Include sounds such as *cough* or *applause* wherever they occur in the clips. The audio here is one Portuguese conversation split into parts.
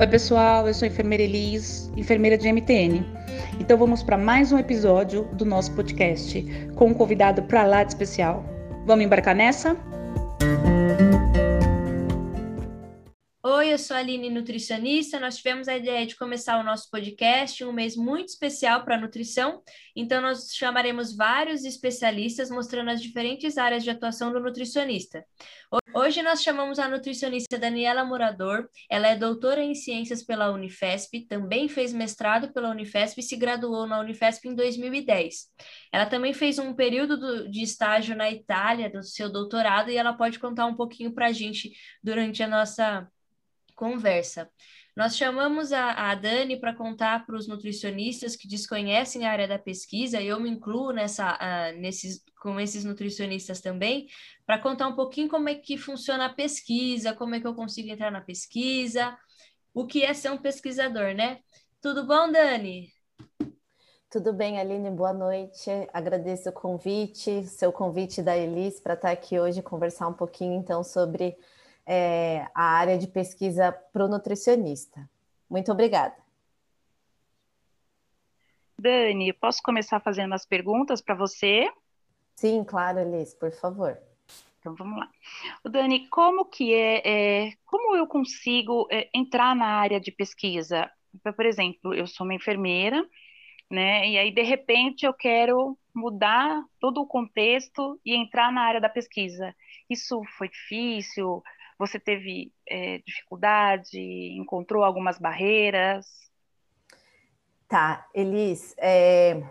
Oi, pessoal, eu sou a enfermeira Elis, enfermeira de MTN. Então vamos para mais um episódio do nosso podcast com um convidado para lá de especial. Vamos embarcar nessa? Oi, eu sou a Aline, nutricionista. Nós tivemos a ideia de começar o nosso podcast, um mês muito especial para a nutrição. Então, nós chamaremos vários especialistas mostrando as diferentes áreas de atuação do nutricionista. Hoje nós chamamos a nutricionista Daniela Morador. Ela é doutora em ciências pela Unifesp, também fez mestrado pela Unifesp e se graduou na Unifesp em 2010. Ela também fez um período de estágio na Itália, do seu doutorado, e ela pode contar um pouquinho para a gente durante a nossa conversa. Nós chamamos a, a Dani para contar para os nutricionistas que desconhecem a área da pesquisa, e eu me incluo nessa, uh, nesses, com esses nutricionistas também, para contar um pouquinho como é que funciona a pesquisa, como é que eu consigo entrar na pesquisa, o que é ser um pesquisador, né? Tudo bom, Dani? Tudo bem, Aline, boa noite. Agradeço o convite, seu convite da Elis para estar aqui hoje conversar um pouquinho então sobre é, a área de pesquisa para o nutricionista. Muito obrigada. Dani, posso começar fazendo umas perguntas para você? Sim, claro, Elis, por favor. Então vamos lá. Dani, como que é, é como eu consigo é, entrar na área de pesquisa? Por exemplo, eu sou uma enfermeira, né? E aí de repente eu quero mudar todo o contexto e entrar na área da pesquisa. Isso foi difícil? Você teve é, dificuldade? Encontrou algumas barreiras? Tá, Elis, é,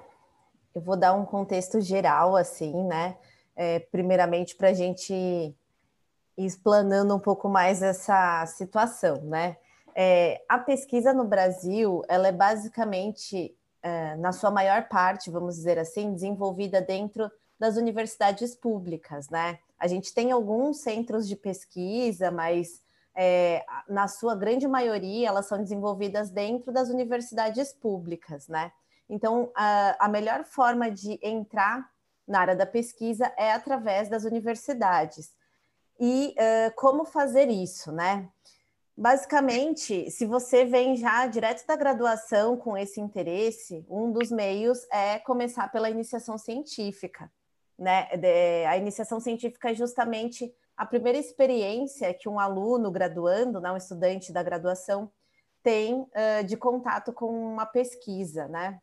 eu vou dar um contexto geral, assim, né? É, primeiramente, para a gente ir explanando um pouco mais essa situação, né? A pesquisa no Brasil, ela é basicamente, na sua maior parte, vamos dizer assim, desenvolvida dentro das universidades públicas, né? A gente tem alguns centros de pesquisa, mas é, na sua grande maioria elas são desenvolvidas dentro das universidades públicas, né? Então, a, a melhor forma de entrar na área da pesquisa é através das universidades. E uh, como fazer isso, né? Basicamente, se você vem já direto da graduação com esse interesse, um dos meios é começar pela iniciação científica né? De, a iniciação científica é justamente a primeira experiência que um aluno graduando, né, um estudante da graduação, tem uh, de contato com uma pesquisa, né?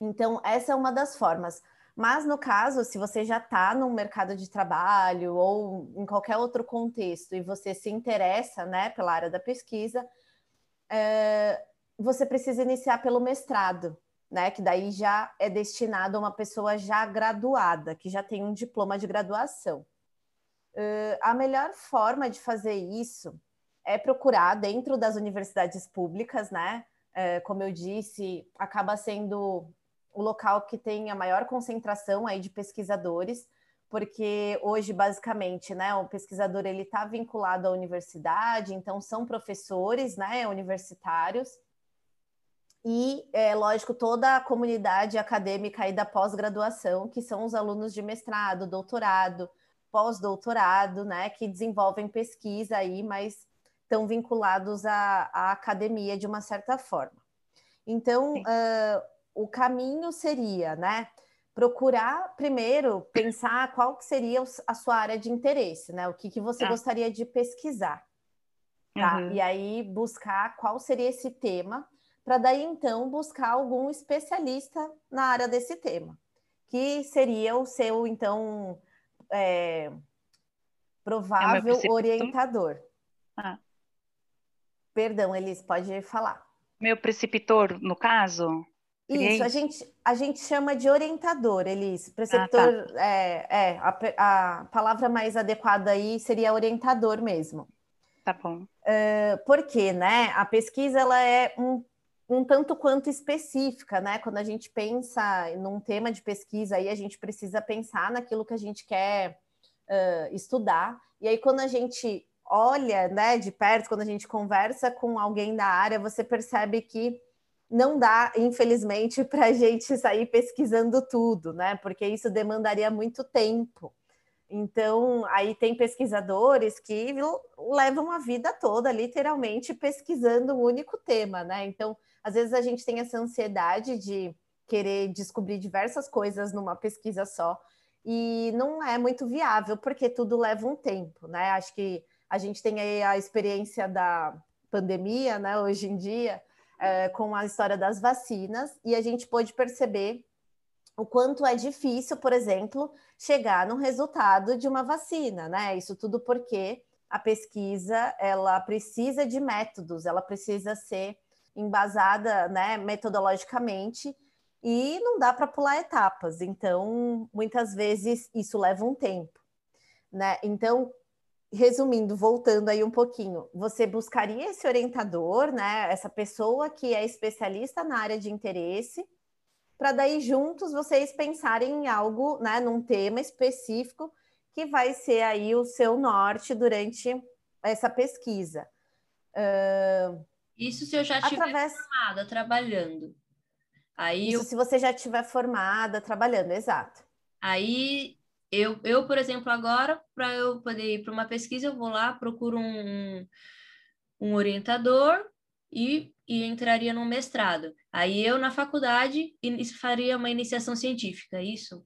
Então, essa é uma das formas. Mas, no caso, se você já está no mercado de trabalho ou em qualquer outro contexto e você se interessa né, pela área da pesquisa, uh, você precisa iniciar pelo mestrado, né? Que daí já é destinado a uma pessoa já graduada, que já tem um diploma de graduação. Uh, a melhor forma de fazer isso é procurar dentro das universidades públicas, né? Uh, como eu disse, acaba sendo o local que tem a maior concentração aí de pesquisadores, porque hoje basicamente, né, o pesquisador ele está vinculado à universidade, então são professores, né, universitários e, é, lógico, toda a comunidade acadêmica aí da pós-graduação, que são os alunos de mestrado, doutorado, pós-doutorado, né, que desenvolvem pesquisa aí, mas estão vinculados à, à, academia de uma certa forma. Então, uh, o caminho seria, né, procurar primeiro pensar qual que seria a sua área de interesse, né, o que, que você ah. gostaria de pesquisar, tá? Uhum. E aí buscar qual seria esse tema para daí então buscar algum especialista na área desse tema, que seria o seu então é, provável é orientador. Ah. Perdão, Elis, pode falar. Meu preceptor, no caso? Isso, a gente, a gente chama de orientador, Elis. Preceptor, ah, tá. é, é a, a, palavra mais adequada aí seria orientador mesmo. Tá bom. Uh, porque, né, a pesquisa ela é um um tanto quanto específica, né? Quando a gente pensa num tema de pesquisa, aí a gente precisa pensar naquilo que a gente quer uh, estudar. E aí, quando a gente olha né, de perto, quando a gente conversa com alguém da área, você percebe que não dá, infelizmente, *laughs* para a gente sair pesquisando tudo, né? Porque isso demandaria muito tempo. Então, aí tem pesquisadores que levam a vida toda, literalmente, pesquisando um único tema, né? Então, às vezes a gente tem essa ansiedade de querer descobrir diversas coisas numa pesquisa só, e não é muito viável, porque tudo leva um tempo, né? Acho que a gente tem aí a experiência da pandemia, né, hoje em dia, é, com a história das vacinas, e a gente pôde perceber o quanto é difícil, por exemplo, chegar no resultado de uma vacina, né? Isso tudo porque a pesquisa ela precisa de métodos, ela precisa ser embasada, né, metodologicamente e não dá para pular etapas. Então, muitas vezes isso leva um tempo, né? Então, resumindo, voltando aí um pouquinho, você buscaria esse orientador, né, essa pessoa que é especialista na área de interesse para daí juntos vocês pensarem em algo, né, num tema específico que vai ser aí o seu norte durante essa pesquisa. Uh, Isso se eu já estiver através... formada, trabalhando. Aí Isso eu... se você já estiver formada, trabalhando, exato. Aí eu, eu por exemplo, agora, para eu poder ir para uma pesquisa, eu vou lá, procuro um, um orientador e, e entraria no mestrado. Aí eu, na faculdade, faria uma iniciação científica, é isso?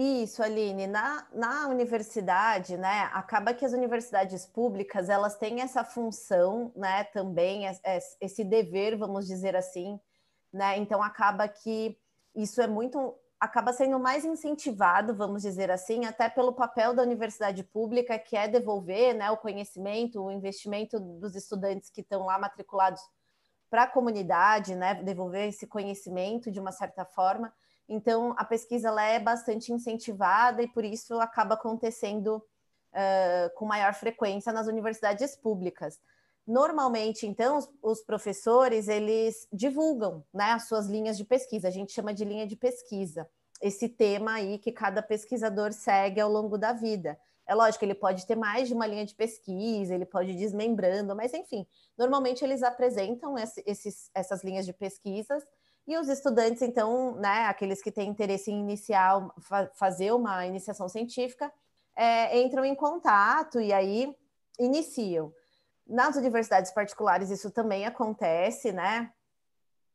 Isso, Aline. Na, na universidade, né, acaba que as universidades públicas, elas têm essa função, né, também, esse dever, vamos dizer assim, né, então acaba que isso é muito, acaba sendo mais incentivado, vamos dizer assim, até pelo papel da universidade pública, que é devolver, né, o conhecimento, o investimento dos estudantes que estão lá matriculados para a comunidade, né, devolver esse conhecimento de uma certa forma. Então, a pesquisa ela é bastante incentivada e por isso acaba acontecendo uh, com maior frequência nas universidades públicas. Normalmente, então, os, os, professores eles divulgam, né, as suas linhas de pesquisa. A gente chama de linha de pesquisa. Esse tema aí que cada pesquisador segue ao longo da vida. É lógico, ele pode ter mais de uma linha de pesquisa, ele pode ir desmembrando, mas enfim, normalmente eles apresentam esse, esses, essas linhas de pesquisas e os estudantes, então, né, aqueles que têm interesse em iniciar, fa fazer uma iniciação científica, é, entram em contato e aí iniciam. Nas universidades particulares isso também acontece, né?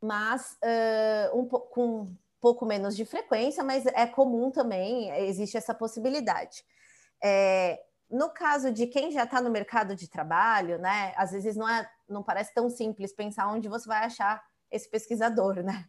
Mas uh, um com um pouco menos de frequência, mas é comum também, existe essa possibilidade. É, no caso de quem já está no mercado de trabalho, né, às vezes não, é, não parece tão simples pensar onde você vai achar esse pesquisador, né?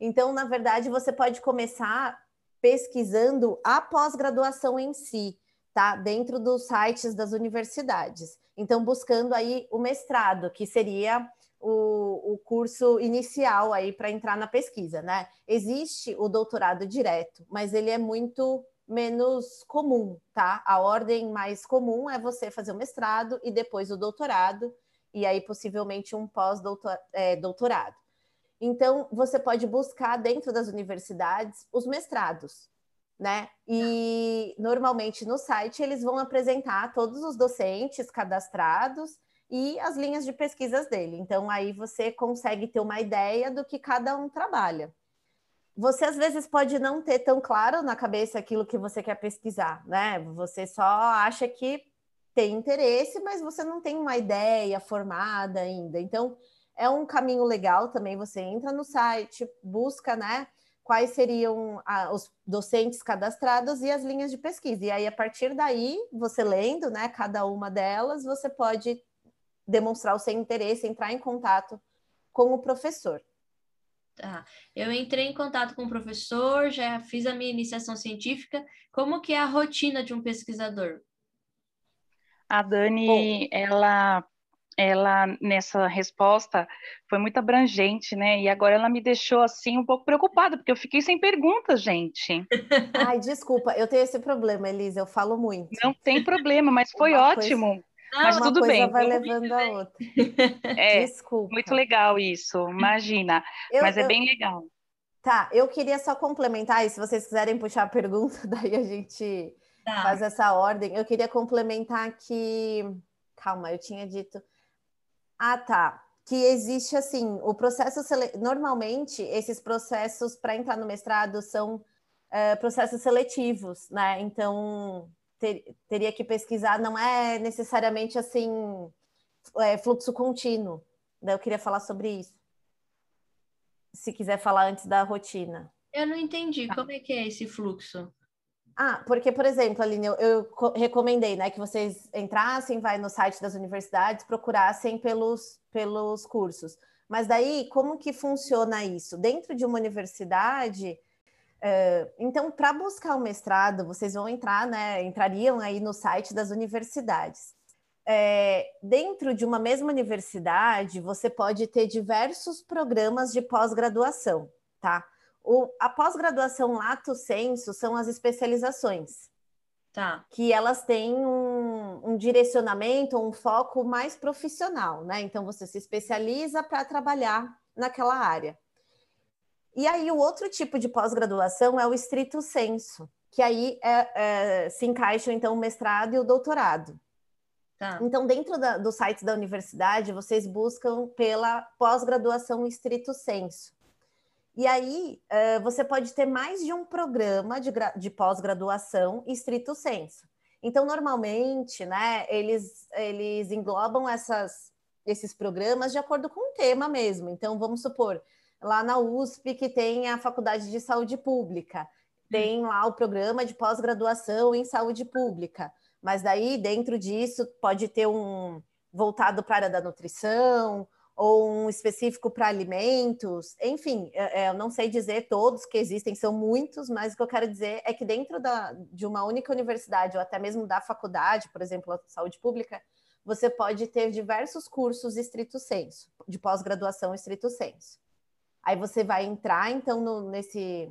Então, na verdade, você pode começar pesquisando a pós-graduação em si, tá? Dentro dos sites das universidades. Então, buscando aí o mestrado, que seria o, o curso inicial aí para entrar na pesquisa, né? Existe o doutorado direto, mas ele é muito menos comum, tá? A ordem mais comum é você fazer o mestrado e depois o doutorado, e aí possivelmente um pós-doutorado. É, então, você pode buscar dentro das universidades os mestrados, né? E normalmente no site eles vão apresentar todos os docentes cadastrados e as linhas de pesquisas dele. Então, aí você consegue ter uma ideia do que cada um trabalha você às vezes pode não ter tão claro na cabeça aquilo que você quer pesquisar, né? Você só acha que tem interesse, mas você não tem uma ideia formada ainda. Então, é um caminho legal também. Você entra no site, busca, né? Quais seriam a, os docentes cadastrados e as linhas de pesquisa. E aí, a partir daí, você lendo, né? Cada uma delas, você pode demonstrar o seu interesse, entrar em contato com o professor. Tá. Eu entrei em contato com o professor, já fiz a minha iniciação científica. Como que é a rotina de um pesquisador? A Dani, Bom, ela, ela nessa resposta foi muito abrangente, né? E agora ela me deixou assim um pouco preocupada, porque eu fiquei sem perguntas, gente. *laughs* Ai, desculpa, eu tenho esse problema, Elisa, eu falo muito. Não tem problema, mas foi Uma ótimo. Coisa... Não, mas tudo bem. vai levando a outra. *laughs* É, Desculpa. Muito legal isso, imagina. Eu, mas é eu... bem legal. Tá, eu queria só complementar, e se vocês quiserem puxar a pergunta, *laughs* daí a gente tá. faz essa ordem. Eu queria complementar que. Calma, eu tinha dito. Ah, tá. Que existe assim, o processo. Sele... Normalmente, esses processos para entrar no mestrado são uh, processos seletivos, né? Então, ter, teria que pesquisar, não é necessariamente assim é, fluxo contínuo. Daí eu queria falar sobre isso. Se quiser falar antes da rotina. Eu não entendi. Tá. Como é que é esse fluxo? Ah, porque, por exemplo, Aline, eu, eu, recomendei né, que vocês entrassem, vai no site das universidades, procurassem pelos, pelos cursos. Mas daí, como que funciona isso? Dentro de uma universidade, uh, então, para buscar o um mestrado, vocês vão entrar, né? Entrariam aí no site das universidades. É, dentro de uma mesma universidade, você pode ter diversos programas de pós-graduação, tá? O, a pós-graduação lato senso são as especializações. Tá. Que elas têm um, um direcionamento, um foco mais profissional, né? Então você se especializa para trabalhar naquela área. E aí o outro tipo de pós-graduação é o estrito senso, que aí é, é, se encaixam então o mestrado e o doutorado. Tá. Então, dentro da, do site da universidade, vocês buscam pela pós-graduação estrito senso. E aí, uh, você pode ter mais de um programa de, de pós-graduação estrito senso. Então, normalmente, né, eles, eles englobam essas, esses programas de acordo com o tema mesmo. Então, vamos supor, lá na USP, que tem a Faculdade de Saúde Pública, tem lá o programa de pós-graduação em saúde pública. Mas daí, dentro disso, pode ter um voltado para a área da nutrição, ou um específico para alimentos, enfim, é, é, eu não sei dizer todos que existem, são muitos, mas o que eu quero dizer é que dentro da, de uma única universidade, ou até mesmo da faculdade, por exemplo, a saúde pública, você pode ter diversos cursos estrito senso, de pós-graduação estrito senso. Aí você vai entrar, então, no, nesse,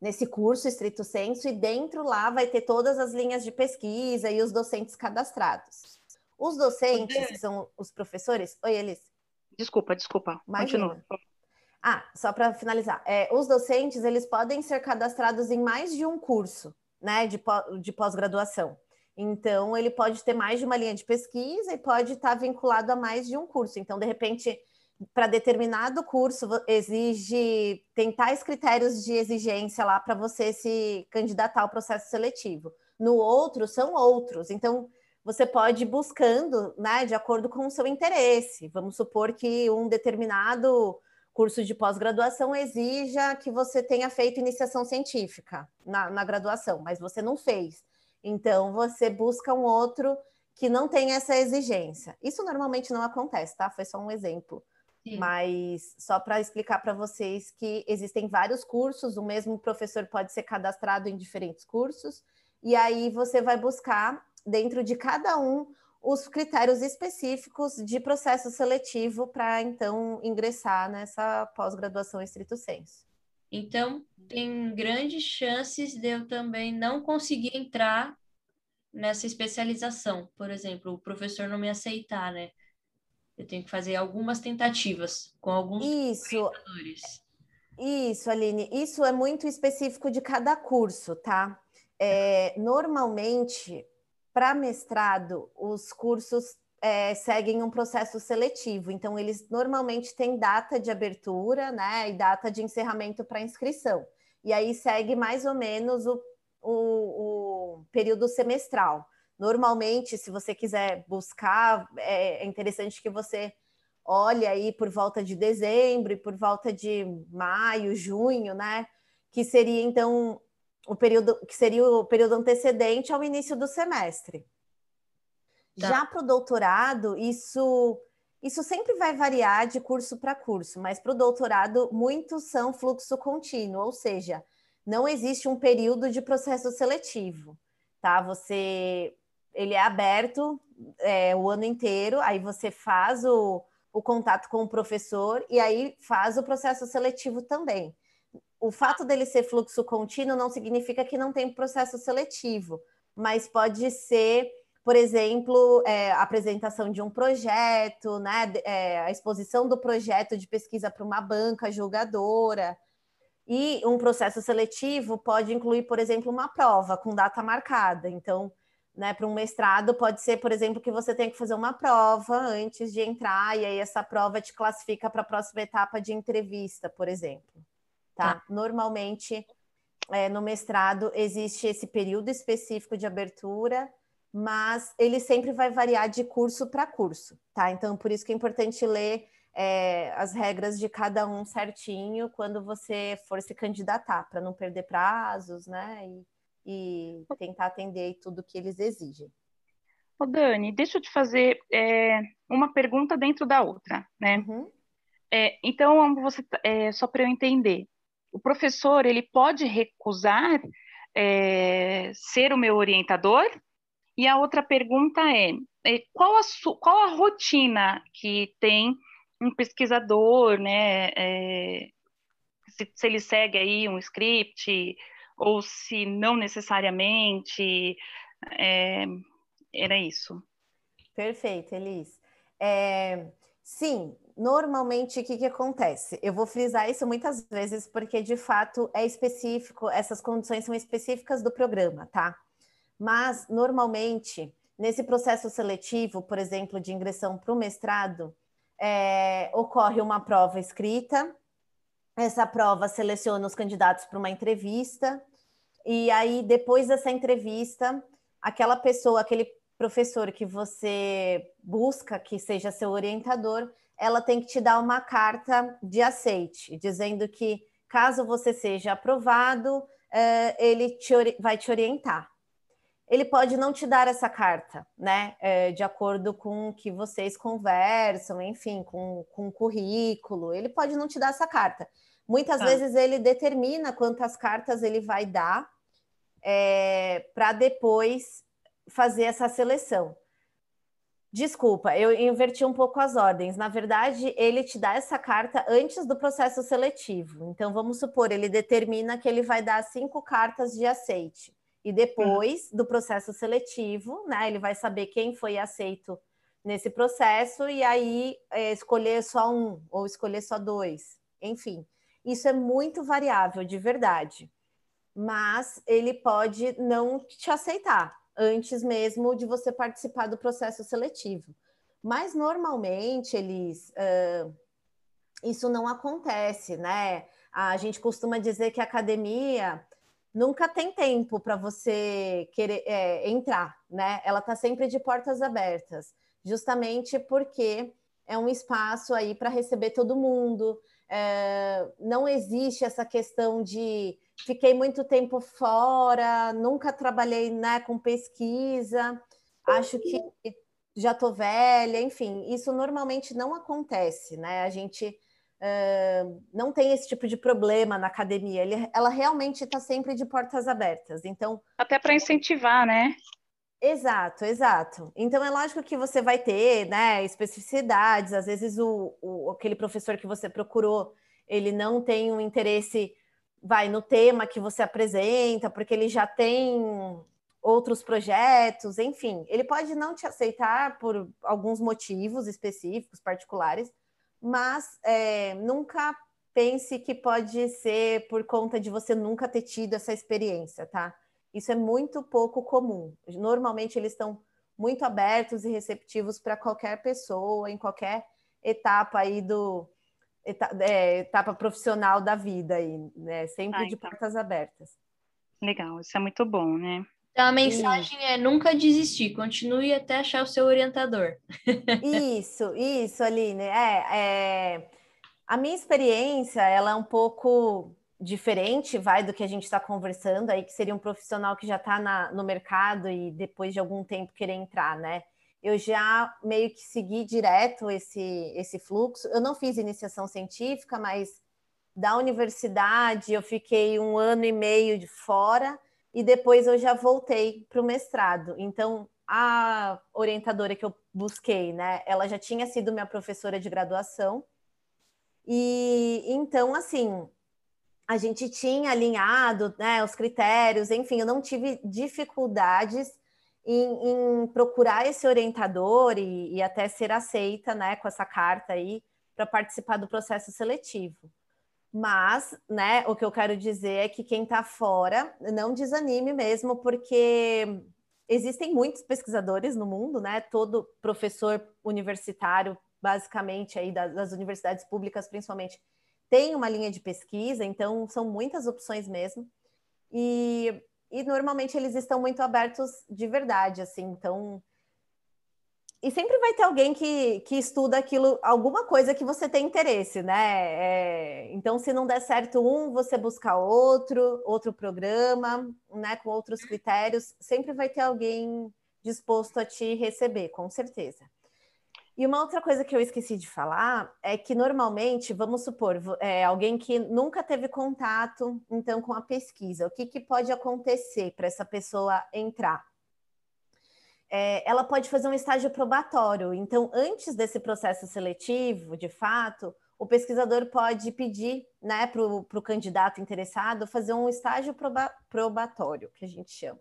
nesse curso estrito senso, e dentro lá vai ter todas as linhas de pesquisa e os docentes cadastrados. Os docentes, que são os professores. Oi, Elis. Desculpa, desculpa. Imagina. Continua. Ah, só para finalizar. É, os docentes, eles podem ser cadastrados em mais de um curso, né, de, de pós-graduação. Então, ele pode ter mais de uma linha de pesquisa e pode estar vinculado a mais de um curso. Então, de repente, para determinado curso, exige tem tais critérios de exigência lá para você se candidatar ao processo seletivo. No outro, são outros. Então, você pode ir buscando, né, de acordo com o seu interesse. Vamos supor que um determinado curso de pós-graduação exija que você tenha feito iniciação científica na, na, graduação, mas você não fez. Então, você busca um outro que não tem essa exigência. Isso normalmente não acontece, tá? Foi só um exemplo. Sim. Mas só para explicar para vocês que existem vários cursos, o mesmo professor pode ser cadastrado em diferentes cursos, e aí você vai buscar dentro de cada um os critérios específicos de processo seletivo para então ingressar nessa pós-graduação estrito senso. Então, tem grandes chances de eu também não conseguir entrar nessa especialização. Por exemplo, o professor não me aceitar, né? Eu tenho que fazer algumas tentativas com alguns Isso. Isso, Aline, isso é muito específico de cada curso, tá? É, normalmente, para mestrado, os cursos é, seguem um processo seletivo, então eles normalmente têm data de abertura, né, e data de encerramento para inscrição. E aí segue mais ou menos o, o, o, período semestral. Normalmente, se você quiser buscar, é, é interessante que você olhe aí por volta de dezembro e por volta de maio, junho, né? Que seria então o período que seria o período antecedente ao início do semestre. Tá. Já para o doutorado, isso isso sempre vai variar de curso para curso, mas para o doutorado, muitos são fluxo contínuo, ou seja, não existe um período de processo seletivo, tá? Você, ele é aberto é, o ano inteiro, aí você faz o, o contato com o professor e aí faz o processo seletivo também o fato dele ser fluxo contínuo não significa que não tem processo seletivo, mas pode ser, por exemplo, é, a apresentação de um projeto, né, é, a exposição do projeto de pesquisa para uma banca julgadora. E um processo seletivo pode incluir, por exemplo, uma prova com data marcada. Então, né, para um mestrado, pode ser, por exemplo, que você tem que fazer uma prova antes de entrar, e aí essa prova te classifica para a próxima etapa de entrevista, por exemplo tá? tá? Normalmente é, no mestrado existe esse período específico de abertura, mas ele sempre vai variar de curso para curso, tá? Então, por isso que é importante ler é, as regras de cada um certinho quando você for se candidatar, para não perder prazos, né? E, e tentar atender tudo que eles exigem. Ô Dani, deixa eu te fazer é, uma pergunta dentro da outra, né? Uhum. É, então, você, é, só para eu entender, o professor ele pode recusar é, ser o meu orientador? E a outra pergunta é, é qual, a qual a rotina que tem um pesquisador, né? É, se, se, ele segue aí um script ou se não necessariamente. É, era isso. Perfeito, Elis. Sim, normalmente o que, que acontece? Eu vou frisar isso muitas vezes porque de fato é específico, essas condições são específicas do programa, tá? Mas normalmente nesse processo seletivo, por exemplo, de ingressão para o mestrado, é, ocorre uma prova escrita. Essa prova seleciona os candidatos para uma entrevista, e aí, depois dessa entrevista, aquela pessoa, aquele professor que você busca que seja seu orientador, ela tem que te dar uma carta de aceite, dizendo que caso você seja aprovado, é, ele te, vai te orientar ele pode não te dar essa carta, né? É, de acordo com o que vocês conversam, enfim, com, com o currículo. Ele pode não te dar essa carta. Muitas tá. vezes ele determina quantas cartas ele vai dar é, para depois fazer essa seleção. Desculpa, eu inverti um pouco as ordens. Na verdade, ele te dá essa carta antes do processo seletivo. Então, vamos supor, ele determina que ele vai dar cinco cartas de aceite. E depois do processo seletivo, né, ele vai saber quem foi aceito nesse processo e aí é, escolher só um ou escolher só dois. Enfim, isso é muito variável de verdade. Mas ele pode não te aceitar antes mesmo de você participar do processo seletivo. Mas normalmente eles uh, isso não acontece, né? A gente costuma dizer que a academia nunca tem tempo para você querer é, entrar, né? Ela está sempre de portas abertas, justamente porque é um espaço aí para receber todo mundo. É, não existe essa questão de fiquei muito tempo fora, nunca trabalhei né, com pesquisa, acho que já estou velha, enfim, isso normalmente não acontece, né? A gente uh, não tem esse tipo de problema na academia. Ele, ela realmente está sempre de portas abertas. Então até para incentivar, né? Exato, exato. Então é lógico que você vai ter, né, especificidades. Às vezes o, o aquele professor que você procurou, ele não tem um interesse, vai no tema que você apresenta, porque ele já tem outros projetos, enfim, ele pode não te aceitar por alguns motivos específicos, particulares, mas é, nunca pense que pode ser por conta de você nunca ter tido essa experiência, tá? Isso é muito pouco comum. Normalmente eles estão muito abertos e receptivos para qualquer pessoa, em qualquer etapa aí do etapa, é, etapa profissional da vida aí, né? Sempre ah, de então. portas abertas. Legal, isso é muito bom, né? Então a mensagem isso. é nunca desistir, continue até achar o seu orientador. isso, isso, Aline. É, é, a minha experiência ela é um pouco diferente, vai, do que a gente está conversando aí, que seria um profissional que já está no mercado e depois de algum tempo querer entrar, né? Eu já meio que segui direto esse, esse fluxo. Eu não fiz iniciação científica, mas da universidade eu fiquei um ano e meio de fora e depois eu já voltei para o mestrado. Então, a orientadora que eu busquei, né, ela já tinha sido minha professora de graduação. E então, assim, a gente tinha alinhado né, os critérios, enfim, eu não tive dificuldades em, em procurar esse orientador e, e, até ser aceita né, com essa carta aí para participar do processo seletivo. Mas, né, o que eu quero dizer é que quem está fora não desanime mesmo, porque existem muitos pesquisadores no mundo, né? Todo professor universitário, basicamente aí das, das universidades públicas, principalmente, tem uma linha de pesquisa, então são muitas opções mesmo. e, e normalmente eles estão muito abertos de verdade, assim, então e sempre vai ter alguém que, que estuda aquilo, alguma coisa que você tem interesse, né? É, então, se não der certo um, você busca outro, outro programa, né? Com outros critérios, sempre vai ter alguém disposto a te receber, com certeza. E uma outra coisa que eu esqueci de falar é que normalmente, vamos supor, é, alguém que nunca teve contato, então, com a pesquisa, o que, que pode acontecer para essa pessoa entrar? é, ela pode fazer um estágio probatório. Então, antes desse processo seletivo, de fato, o pesquisador pode pedir né, para o candidato interessado fazer um estágio proba probatório, que a gente chama.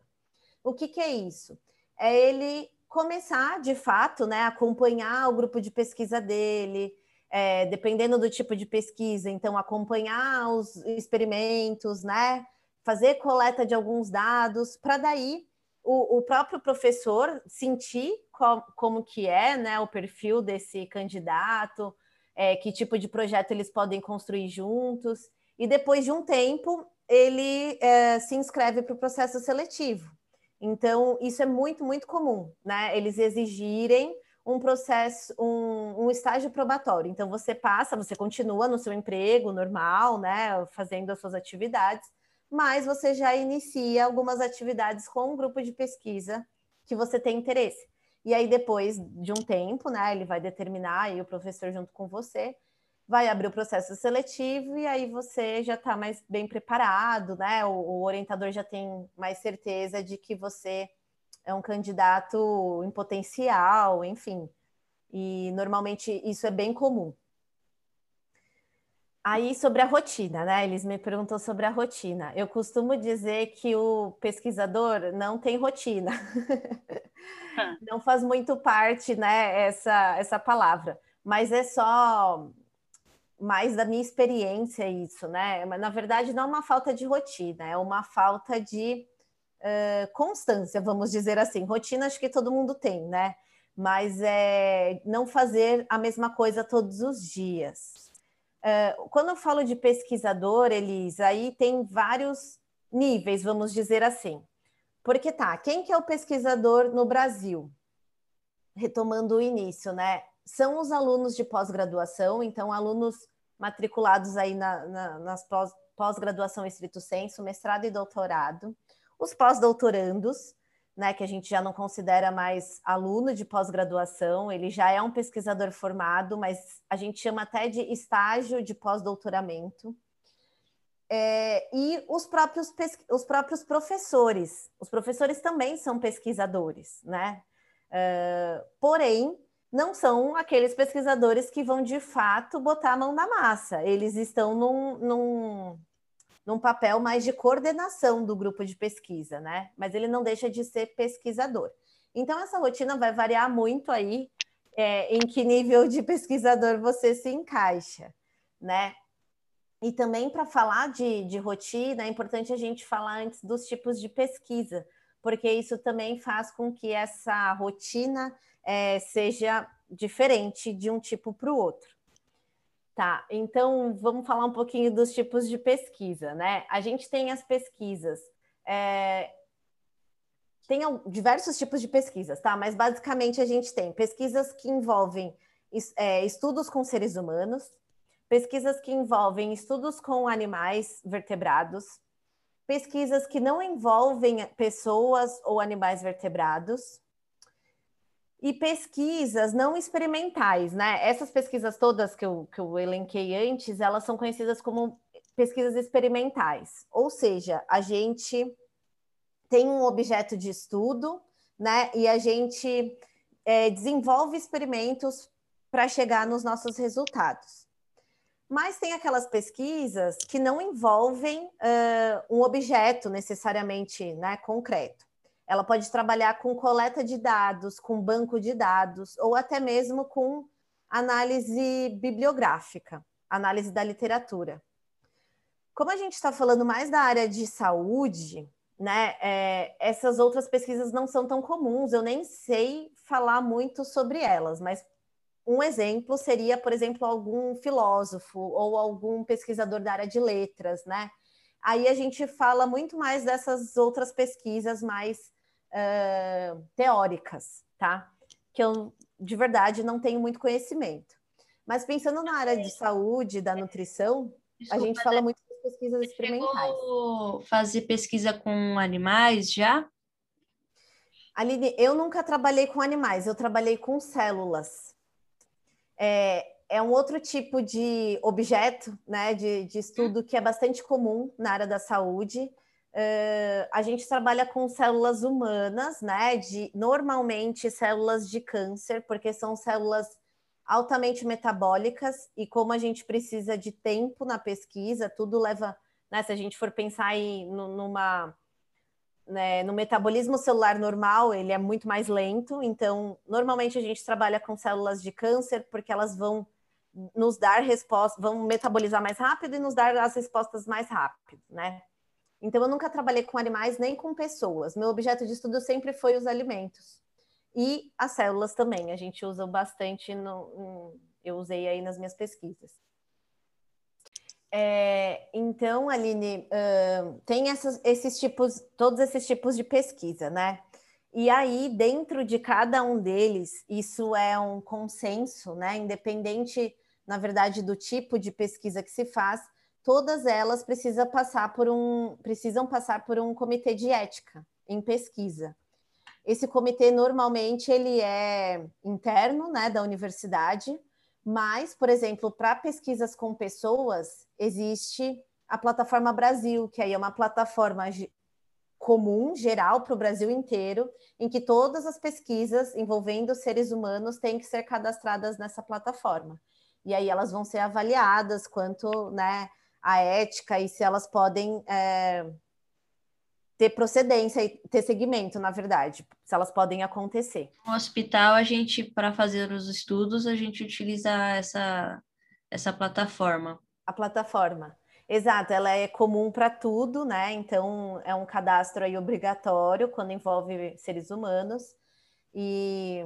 O que, que é isso? É ele começar, de fato, né, acompanhar o grupo de pesquisa dele, é, dependendo do tipo de pesquisa, então acompanhar os experimentos, né, fazer coleta de alguns dados, para daí o, o próprio professor sentir com, como que é né, o perfil desse candidato, é, que tipo de projeto eles podem construir juntos, e depois de um tempo ele é, se inscreve para o processo seletivo. Então, isso é muito, muito comum, né? Eles exigirem um processo, um, um, estágio probatório. Então, você passa, você continua no seu emprego normal, né? Fazendo as suas atividades, mas você já inicia algumas atividades com um grupo de pesquisa que você tem interesse. E aí, depois de um tempo, né, ele vai determinar, aí o professor junto com você, vai abrir o processo seletivo e aí você já está mais bem preparado, né? O, o, orientador já tem mais certeza de que você é um candidato em potencial, enfim. E normalmente isso é bem comum. Aí, sobre a rotina, né? Eles me perguntou sobre a rotina. Eu costumo dizer que o pesquisador não tem rotina. *laughs* não faz muito parte, né, essa, essa palavra. Mas é só mais da minha experiência isso, né? Mas, na verdade, não é uma falta de rotina, é uma falta de uh, constância, vamos dizer assim. Rotina acho que todo mundo tem, né? Mas é não fazer a mesma coisa todos os dias Uh, quando eu falo de pesquisador, Elisa, aí tem vários níveis, vamos dizer assim. Porque tá, quem que é o pesquisador no Brasil? Retomando o início, né? São os alunos de pós-graduação, então alunos matriculados aí na, na, nas pós-graduação pós estrito senso, mestrado e doutorado, os pós-doutorandos, né, que a gente já não considera mais aluno de pós-graduação, ele já é um pesquisador formado, mas a gente chama até de estágio de pós-doutoramento. É, e os próprios, os próprios professores. Os professores também são pesquisadores, né? Uh, porém, não são aqueles pesquisadores que vão de fato botar a mão na massa. Eles estão num, num num papel mais de coordenação do grupo de pesquisa, né? Mas ele não deixa de ser pesquisador. Então, essa rotina vai variar muito aí é, em que nível de pesquisador você se encaixa, né? E também para falar de, de rotina, é importante a gente falar antes dos tipos de pesquisa, porque isso também faz com que essa rotina é, seja diferente de um tipo para o outro. Tá, então vamos falar um pouquinho dos tipos de pesquisa, né? A gente tem as pesquisas. É... Tem diversos tipos de pesquisas, tá? Mas basicamente a gente tem pesquisas que envolvem é, estudos com seres humanos, pesquisas que envolvem estudos com animais vertebrados, pesquisas que não envolvem pessoas ou animais vertebrados, e pesquisas não experimentais, né? Essas pesquisas todas que eu, que eu elenquei antes, elas são conhecidas como pesquisas experimentais. Ou seja, a gente tem um objeto de estudo, né? E a gente é, desenvolve experimentos para chegar nos nossos resultados. Mas tem aquelas pesquisas que não envolvem uh, um objeto necessariamente né, concreto. Ela pode trabalhar com coleta de dados, com banco de dados, ou até mesmo com análise bibliográfica, análise da literatura. Como a gente está falando mais da área de saúde, né, é, essas outras pesquisas não são tão comuns, eu nem sei falar muito sobre elas, mas um exemplo seria, por exemplo, algum filósofo ou algum pesquisador da área de letras, né? aí a gente fala muito mais dessas outras pesquisas mais uh, teóricas, tá? Que eu, de verdade, não tenho muito conhecimento. Mas pensando na área de saúde, da nutrição, Desculpa, a gente fala muito das pesquisas experimentais. fazer pesquisa com animais já? Aline, eu nunca trabalhei com animais, eu trabalhei com células. É, é um outro tipo de objeto, né, de, de estudo que é bastante comum na área da saúde. Uh, a gente trabalha com células humanas, né, de normalmente células de câncer, porque são células altamente metabólicas e como a gente precisa de tempo na pesquisa, tudo leva, né, se a gente for pensar aí numa né, no metabolismo celular normal, ele é muito mais lento, então, normalmente a gente trabalha com células de câncer, porque elas vão nos dar respostas, vão metabolizar mais rápido e nos dar as respostas mais rápido, né? Então, eu nunca trabalhei com animais nem com pessoas. Meu objeto de estudo sempre foi os alimentos. E as células também, a gente usa bastante, no, eu usei aí nas minhas pesquisas. É, então, Aline, uh, tem essas, esses tipos, todos esses tipos de pesquisa, né? E aí, dentro de cada um deles, isso é um consenso, né? Independente, na verdade, do tipo de pesquisa que se faz, todas elas precisam passar por um, precisam passar por um comitê de ética em pesquisa. Esse comitê normalmente ele é interno, né, da universidade, mas, por exemplo, para pesquisas com pessoas, existe a plataforma Brasil, que aí é uma plataforma comum, geral, para o Brasil inteiro, em que todas as pesquisas envolvendo seres humanos têm que ser cadastradas nessa plataforma. E aí elas vão ser avaliadas quanto né, a ética e se elas podem é, ter procedência e ter segmento, na verdade, se elas podem acontecer. No hospital, a gente, para fazer os estudos, a gente utiliza essa, essa plataforma. A plataforma. Exato, ela é comum para tudo, né? Então é um cadastro aí obrigatório quando envolve seres humanos e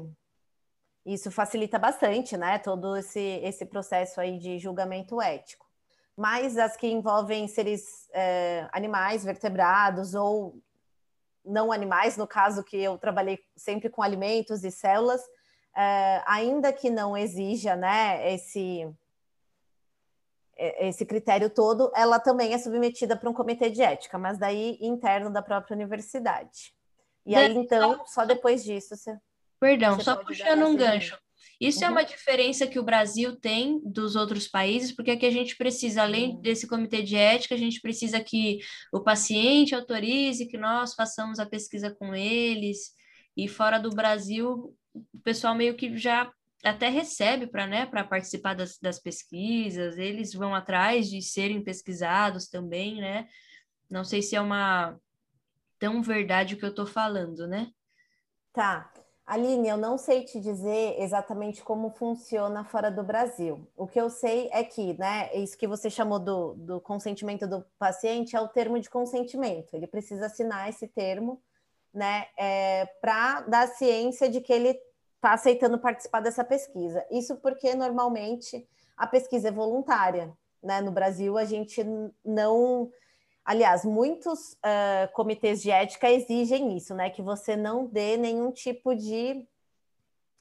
isso facilita bastante, né? Todo esse, esse processo aí de julgamento ético mas as que envolvem seres é, animais, vertebrados ou não animais, no caso que eu trabalhei sempre com alimentos e células, é, ainda que não exija né, esse, é, esse critério todo, ela também é submetida para um comitê de ética, mas daí interno da própria universidade. E aí, então, só depois disso você. Perdão, você só puxando um gancho. Isso uhum. é uma diferença que o Brasil tem dos outros países, porque aqui a gente precisa, além desse comitê de ética, a gente precisa que o paciente autorize que nós façamos a pesquisa com eles. E fora do Brasil, o pessoal meio que já até recebe para né, participar das, das pesquisas, eles vão atrás de serem pesquisados também, né? Não sei se é uma tão verdade o que eu estou falando, né? Tá. Aline, eu não sei te dizer exatamente como funciona fora do Brasil. O que eu sei é que, né, isso que você chamou do, do consentimento do paciente é o termo de consentimento. Ele precisa assinar esse termo, né, é, para dar ciência de que ele está aceitando participar dessa pesquisa. Isso porque normalmente a pesquisa é voluntária, né? No Brasil a gente não Aliás, muitos uh, comitês de ética exigem isso, né? Que você não dê nenhum tipo de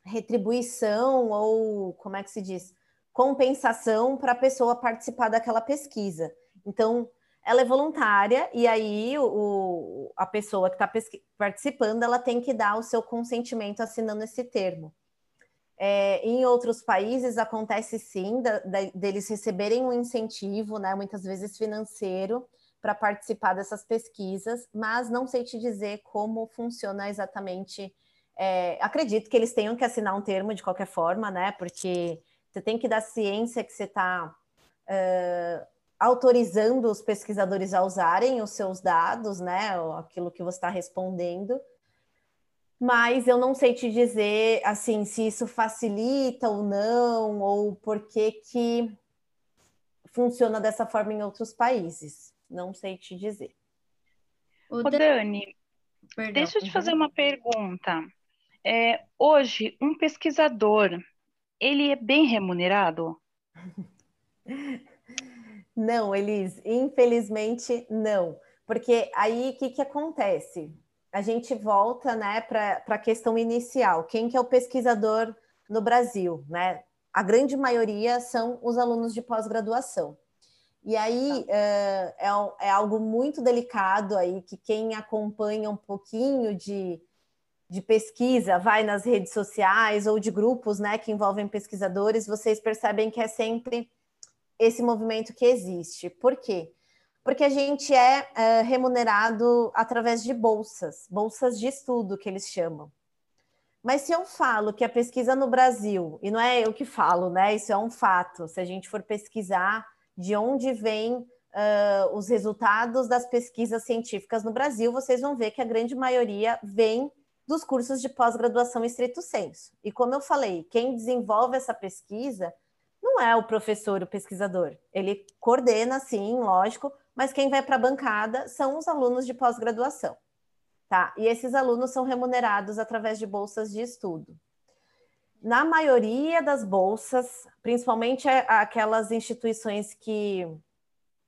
retribuição ou, como é que se diz? Compensação para a pessoa participar daquela pesquisa. Então, ela é voluntária e aí o, a pessoa que está participando ela tem que dar o seu consentimento assinando esse termo. É, em outros países acontece sim da, da, deles receberem um incentivo, né, muitas vezes financeiro, para participar dessas pesquisas, mas não sei te dizer como funciona exatamente. É, acredito que eles tenham que assinar um termo de qualquer forma, né? Porque você tem que dar ciência que você está uh, autorizando os pesquisadores a usarem os seus dados, né? Aquilo que você está respondendo. Mas eu não sei te dizer assim se isso facilita ou não, ou por que, que funciona dessa forma em outros países não sei te dizer. Ô, Dani, Perdão. deixa eu te fazer uma pergunta. É, hoje, um pesquisador, ele é bem remunerado? *laughs* Não, Elis, infelizmente não. Porque aí o que, que acontece? A gente volta né, para a questão inicial. Quem que é o pesquisador no Brasil? Né? A grande maioria são os alunos de pós-graduação. E aí é, é, é, algo muito delicado aí que quem acompanha um pouquinho de, de pesquisa, vai nas redes sociais ou de grupos né, que envolvem pesquisadores, vocês percebem que é sempre esse movimento que existe. Por quê? Porque a gente é, é remunerado através de bolsas, bolsas de estudo que eles chamam. Mas se eu falo que a pesquisa no Brasil, e não é eu que falo, né? Isso é um fato. Se a gente for pesquisar de onde vêm uh, os resultados das pesquisas científicas no Brasil, vocês vão ver que a grande maioria vem dos cursos de pós-graduação estrito senso. E como eu falei, quem desenvolve essa pesquisa não é o professor, o pesquisador. Ele coordena, sim, lógico, mas quem vai para a bancada são os alunos de pós-graduação. Tá? E esses alunos são remunerados através de bolsas de estudo. Na maioria das bolsas, principalmente aquelas instituições que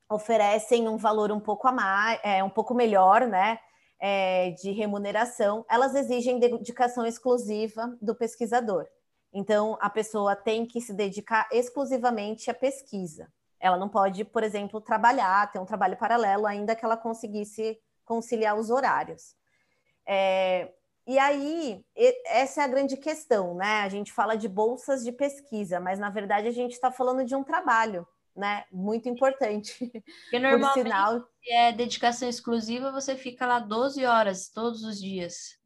oferecem um valor um pouco a mais, é, um pouco melhor, né? É, de remuneração, elas exigem dedicação exclusiva do pesquisador. Então, a pessoa tem que se dedicar exclusivamente à pesquisa. Ela não pode, por exemplo, trabalhar, ter um trabalho paralelo, ainda que ela conseguisse conciliar os horários. É, e aí, essa é a grande questão, né? A gente fala de bolsas de pesquisa, mas na verdade a gente está falando de um trabalho, né? Muito importante. Porque normalmente, Por sinal... é dedicação exclusiva, você fica lá 12 horas todos os dias.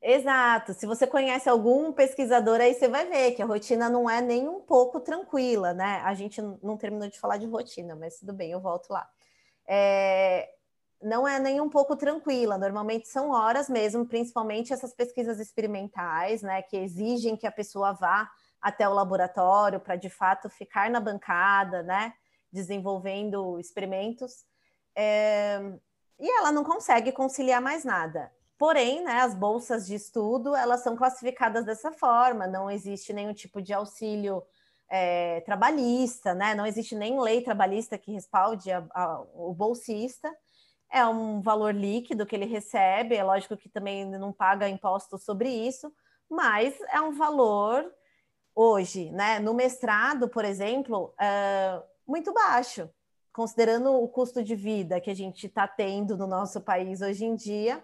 Exato. Se você conhece algum pesquisador aí, você vai ver que a rotina não é nem um pouco tranquila, né? A gente não terminou de falar de rotina, mas tudo bem, eu volto lá. É, não é nem um pouco tranquila. Normalmente são horas mesmo, principalmente essas pesquisas experimentais, né? Que exigem que a pessoa vá até o laboratório para de fato ficar na bancada, né? Desenvolvendo experimentos. É, e ela não consegue conciliar mais nada. Porém, né, as bolsas de estudo elas são classificadas dessa forma, não existe nenhum tipo de auxílio é, trabalhista, né? Não existe nem lei trabalhista que respalde a, a, o bolsista. É um valor líquido que ele recebe, é lógico que também não paga imposto sobre isso, mas é um valor hoje, né? No mestrado, por exemplo, é muito baixo, considerando o custo de vida que a gente está tendo no nosso país hoje em dia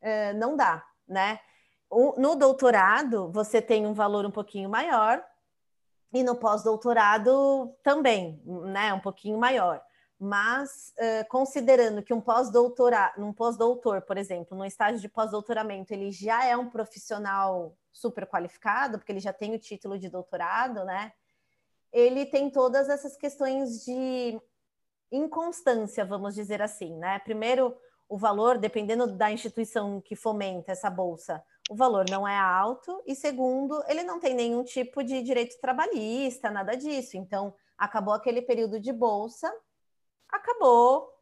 é, não dá, né? No doutorado, você tem um valor um pouquinho maior, e no pós-doutorado também, né? Um pouquinho maior. Mas, uh, considerando que um pós-doutorado, um pós-doutor, por exemplo, no estágio de pós-doutoramento, ele já é um profissional super qualificado, porque ele já tem o título de doutorado, né? Ele tem todas essas questões de inconstância, vamos dizer assim, né? Primeiro, o valor, dependendo da instituição que fomenta essa bolsa, o valor não é alto, e segundo, ele não tem nenhum tipo de direito trabalhista, nada disso. Então, acabou aquele período de bolsa, acabou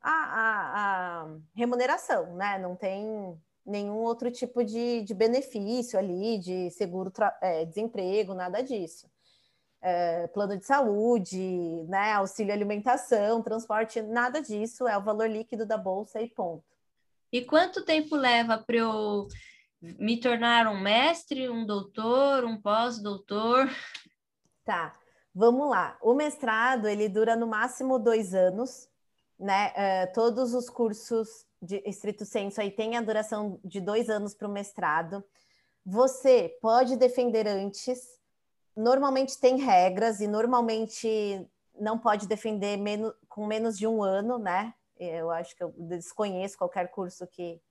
a, a, a remuneração, né? Não tem nenhum outro tipo de, de benefício ali, de seguro, é, desemprego, nada disso é, plano de saúde, né, auxílio alimentação, transporte, nada disso, é o valor líquido da bolsa e ponto. E quanto tempo leva para eu me tornar um mestre, um doutor, um pós-doutor? Tá, vamos lá. O mestrado ele dura no máximo dois anos, né? Uh, todos os cursos de estrito senso aí tem a duração de dois anos para o mestrado. Você pode defender antes, normalmente tem regras e normalmente não pode defender menos, com menos de um ano, né? Eu acho que eu desconheço qualquer curso que,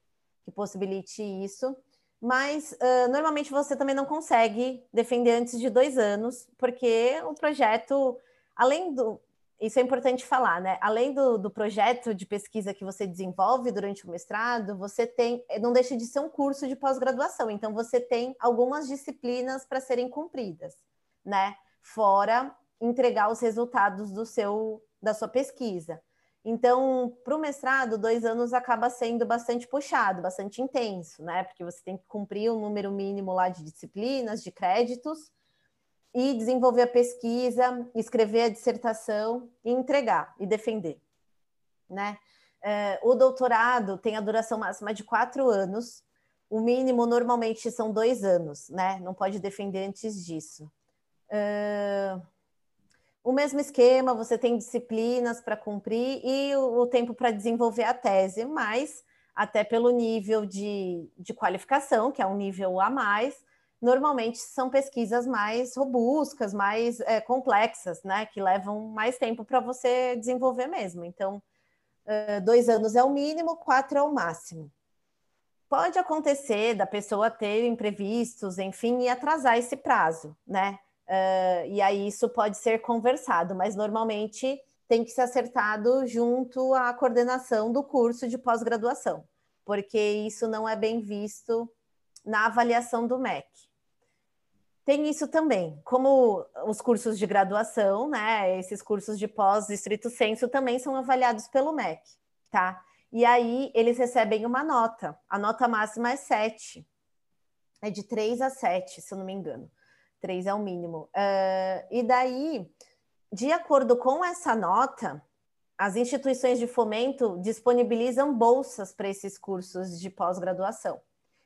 que possibilite isso. Mas uh, normalmente você também não consegue defender antes de dois anos, porque o projeto, além do. Isso é importante falar, né? Além do, do projeto de pesquisa que você desenvolve durante o mestrado, você tem. Não deixa de ser um curso de pós-graduação, então você tem algumas disciplinas para serem cumpridas né? Fora entregar os resultados do seu da sua pesquisa. Então, para o mestrado, dois anos acaba sendo bastante puxado, bastante intenso, né? Porque você tem que cumprir um número mínimo lá de disciplinas, de créditos, e desenvolver a pesquisa, escrever a dissertação e entregar e defender, né? É, o doutorado tem a duração máxima de quatro anos, o mínimo normalmente são dois anos, né? Não pode defender antes disso. É, o mesmo esquema, você tem disciplinas para cumprir e o, o tempo para desenvolver a tese, mas até pelo nível de, de qualificação, que é um nível a mais, normalmente são pesquisas mais robustas, mais é, complexas, né? Que levam mais tempo para você desenvolver mesmo. Então, dois anos é o mínimo, quatro é o máximo. Pode acontecer da pessoa ter imprevistos, enfim, e atrasar esse prazo, né? Uh, e aí isso pode ser conversado, mas normalmente tem que ser acertado junto à coordenação do curso de pós-graduação, porque isso não é bem visto na avaliação do MEC. Tem isso também, como os cursos de graduação, né? Esses cursos de pós-estrito senso também são avaliados pelo MEC, tá? E aí eles recebem uma nota. A nota máxima é 7. É de 3 a 7, se eu não me engano. Três é o mínimo. Uh, e daí, de acordo com essa nota, as instituições de fomento disponibilizam bolsas para esses cursos de pós-graduação.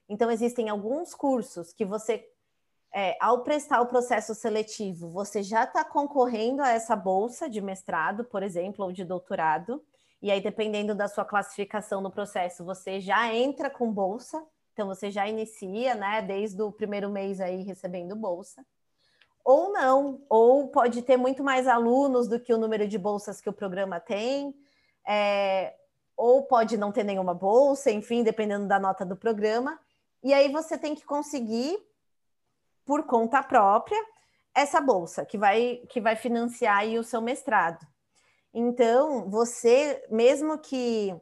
Então, existem alguns cursos que você, é, ao prestar o processo seletivo, você já está concorrendo a essa bolsa de mestrado, por exemplo, ou de doutorado. E aí, dependendo da sua classificação no processo, você já entra com bolsa então você já inicia, né, desde o primeiro mês aí recebendo bolsa. Ou não, ou pode ter muito mais alunos do que o número de bolsas que o programa tem, é, ou pode não ter nenhuma bolsa, enfim, dependendo da nota do programa. E aí você tem que conseguir, por conta própria, essa bolsa que vai, que vai financiar o seu mestrado. Então, você, mesmo que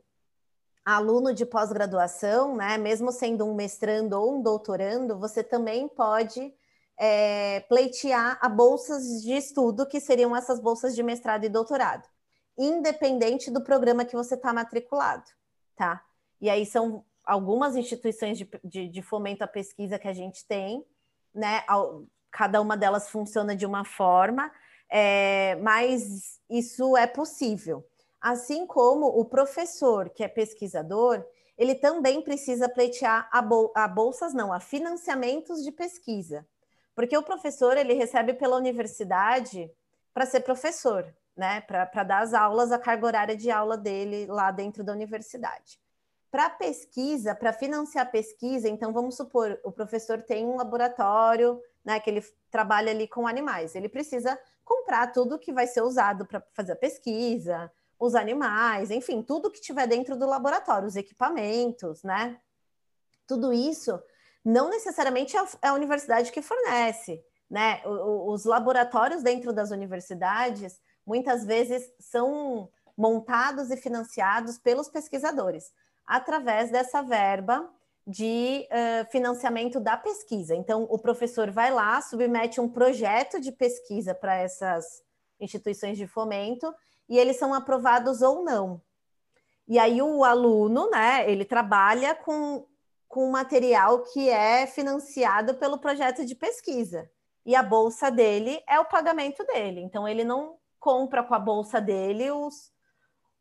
aluno de pós-graduação, né, mesmo sendo um mestrando ou um doutorando, você também pode é, pleitear a bolsas de estudo, que seriam essas bolsas de mestrado e doutorado, independente do programa que você está matriculado, tá? E aí são algumas instituições de, de, de, fomento à pesquisa que a gente tem, né? Cada uma delas funciona de uma forma, é, mas isso é possível. Assim como o professor, que é pesquisador, ele também precisa pleitear a, bol a bolsas, não, a financiamentos de pesquisa. Porque o professor, ele recebe pela universidade para ser professor, né? Para dar as aulas, a carga horária de aula dele lá dentro da universidade. Para pesquisa, para financiar pesquisa, então vamos supor, o professor tem um laboratório, né, que ele trabalha ali com animais. Ele precisa comprar tudo que vai ser usado para fazer a pesquisa, os animais, enfim, tudo que tiver dentro do laboratório, os equipamentos, né? Tudo isso não necessariamente é, é a universidade que fornece, né? Os laboratórios dentro das universidades muitas vezes são montados e financiados pelos pesquisadores através dessa verba de uh, financiamento da pesquisa. Então, o professor vai lá, submete um projeto de pesquisa para essas instituições de fomento e eles são aprovados ou não. E aí o aluno, né, ele trabalha com, com material que é financiado pelo projeto de pesquisa. E a bolsa dele é o pagamento dele. Então ele não compra com a bolsa dele os,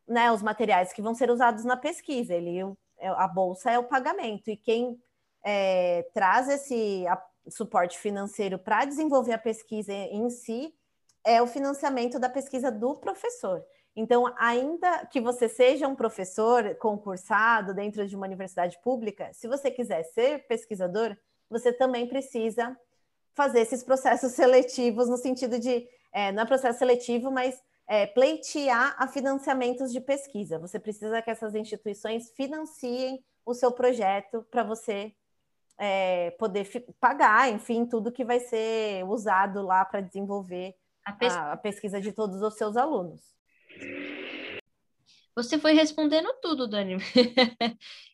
né, os materiais que vão ser usados na pesquisa. Ele, a bolsa é o pagamento. E quem é, traz esse a, suporte financeiro para desenvolver a pesquisa em si é o financiamento da pesquisa do professor. Então, ainda que você seja um professor concursado dentro de uma universidade pública, se você quiser ser pesquisador, você também precisa fazer esses processos *laughs* seletivos no sentido de, é, não é processo seletivo, mas é, pleitear a financiamentos de pesquisa. Você precisa que essas instituições financiem o seu projeto para você é, poder pagar, enfim, tudo que vai ser usado lá para desenvolver a, pes a, a pesquisa de todos os seus alunos. Você foi respondendo tudo, Dani.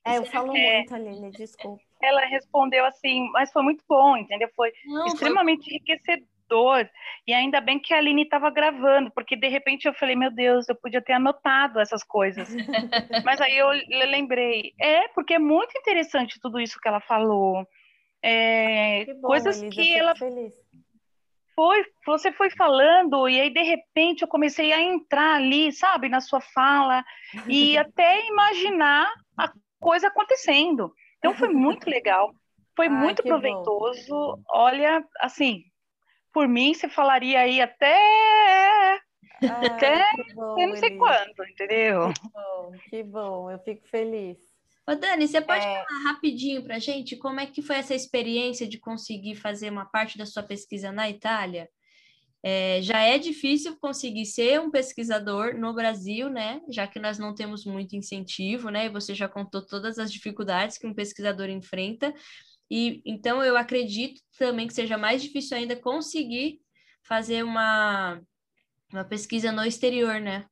É, eu falo é, muito, Aline, desculpa. Ela respondeu assim, mas foi muito bom, entendeu? Foi Não, extremamente foi... enriquecedor. E ainda bem que a Aline estava gravando, porque de repente eu falei, meu Deus, eu podia ter anotado essas coisas. *laughs* mas aí eu lembrei, é, porque é muito interessante tudo isso que ela falou. É, que bom, coisas Elisa, que ela. Feliz foi, você foi falando, e aí de repente eu comecei a entrar ali, sabe, na sua fala, e *laughs* até imaginar a coisa acontecendo. Então foi muito legal, foi Ai, muito proveitoso. Bom. Olha, assim, por mim você falaria aí até. Ai, até bom, eu não sei quando, entendeu? Que bom, que bom, eu fico feliz. Ô, Dani, você pode é... falar rapidinho para a gente como é que foi essa experiência de conseguir fazer uma parte da sua pesquisa na Itália? É, já é difícil conseguir ser um pesquisador no Brasil, né? Já que nós não temos muito incentivo, né? E você já contou todas as dificuldades que um pesquisador enfrenta. E então eu acredito também que seja mais difícil ainda conseguir fazer uma, uma pesquisa no exterior, né?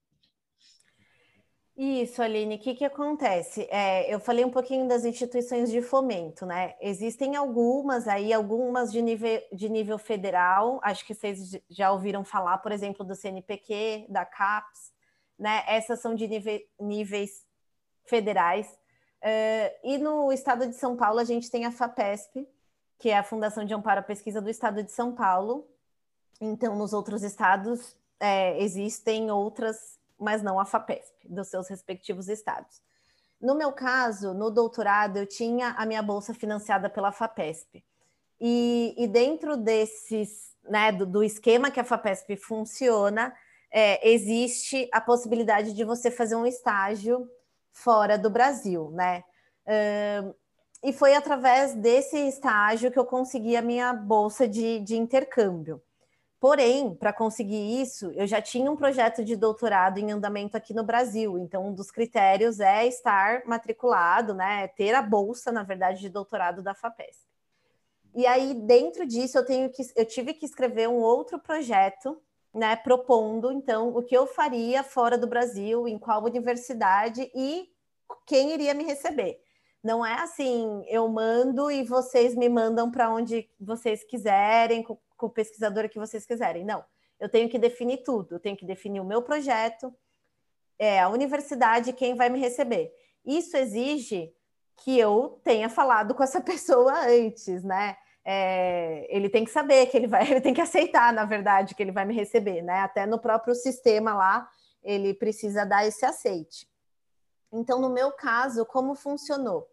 Isso, Aline, o que, que acontece? É, eu falei um pouquinho das instituições de fomento, né? Existem algumas aí, algumas de nível, de nível federal, acho que vocês já ouviram falar, por exemplo, do CNPq, da CAPES, né? Essas são de níveis federais. Uh, e no estado de São Paulo, a gente tem a FAPESP, que é a Fundação de Amparo à Pesquisa do Estado de São Paulo. Então, nos outros estados, é, existem outras mas não a FAPESP, dos seus respectivos estados. No meu caso, no doutorado, eu tinha a minha bolsa financiada pela FAPESP. E, e dentro desses, né, do, do, esquema que a FAPESP funciona, é, existe a possibilidade de você fazer um estágio fora do Brasil, né? Uh, e foi através desse estágio que eu consegui a minha bolsa de, de intercâmbio. Porém, para conseguir isso, eu já tinha um projeto de doutorado em andamento aqui no Brasil. Então, um dos critérios é estar matriculado, né? Ter a bolsa, na verdade, de doutorado da FAPESP. E aí, dentro disso, eu tenho que eu tive que escrever um outro projeto, né? Propondo então o que eu faria fora do Brasil, em qual universidade e quem iria me receber. Não é assim, eu mando e vocês me mandam para onde vocês quiserem, com o pesquisador que vocês quiserem. Não, eu tenho que definir tudo, eu tenho que definir o meu projeto, é, a universidade, quem vai me receber. Isso exige que eu tenha falado com essa *laughs* pessoa antes, né? É, ele tem que saber que ele vai, *laughs* ele tem que aceitar, na verdade, que ele vai me receber, né? Até no próprio sistema lá, ele precisa dar esse aceite. Então, no meu caso, como funcionou?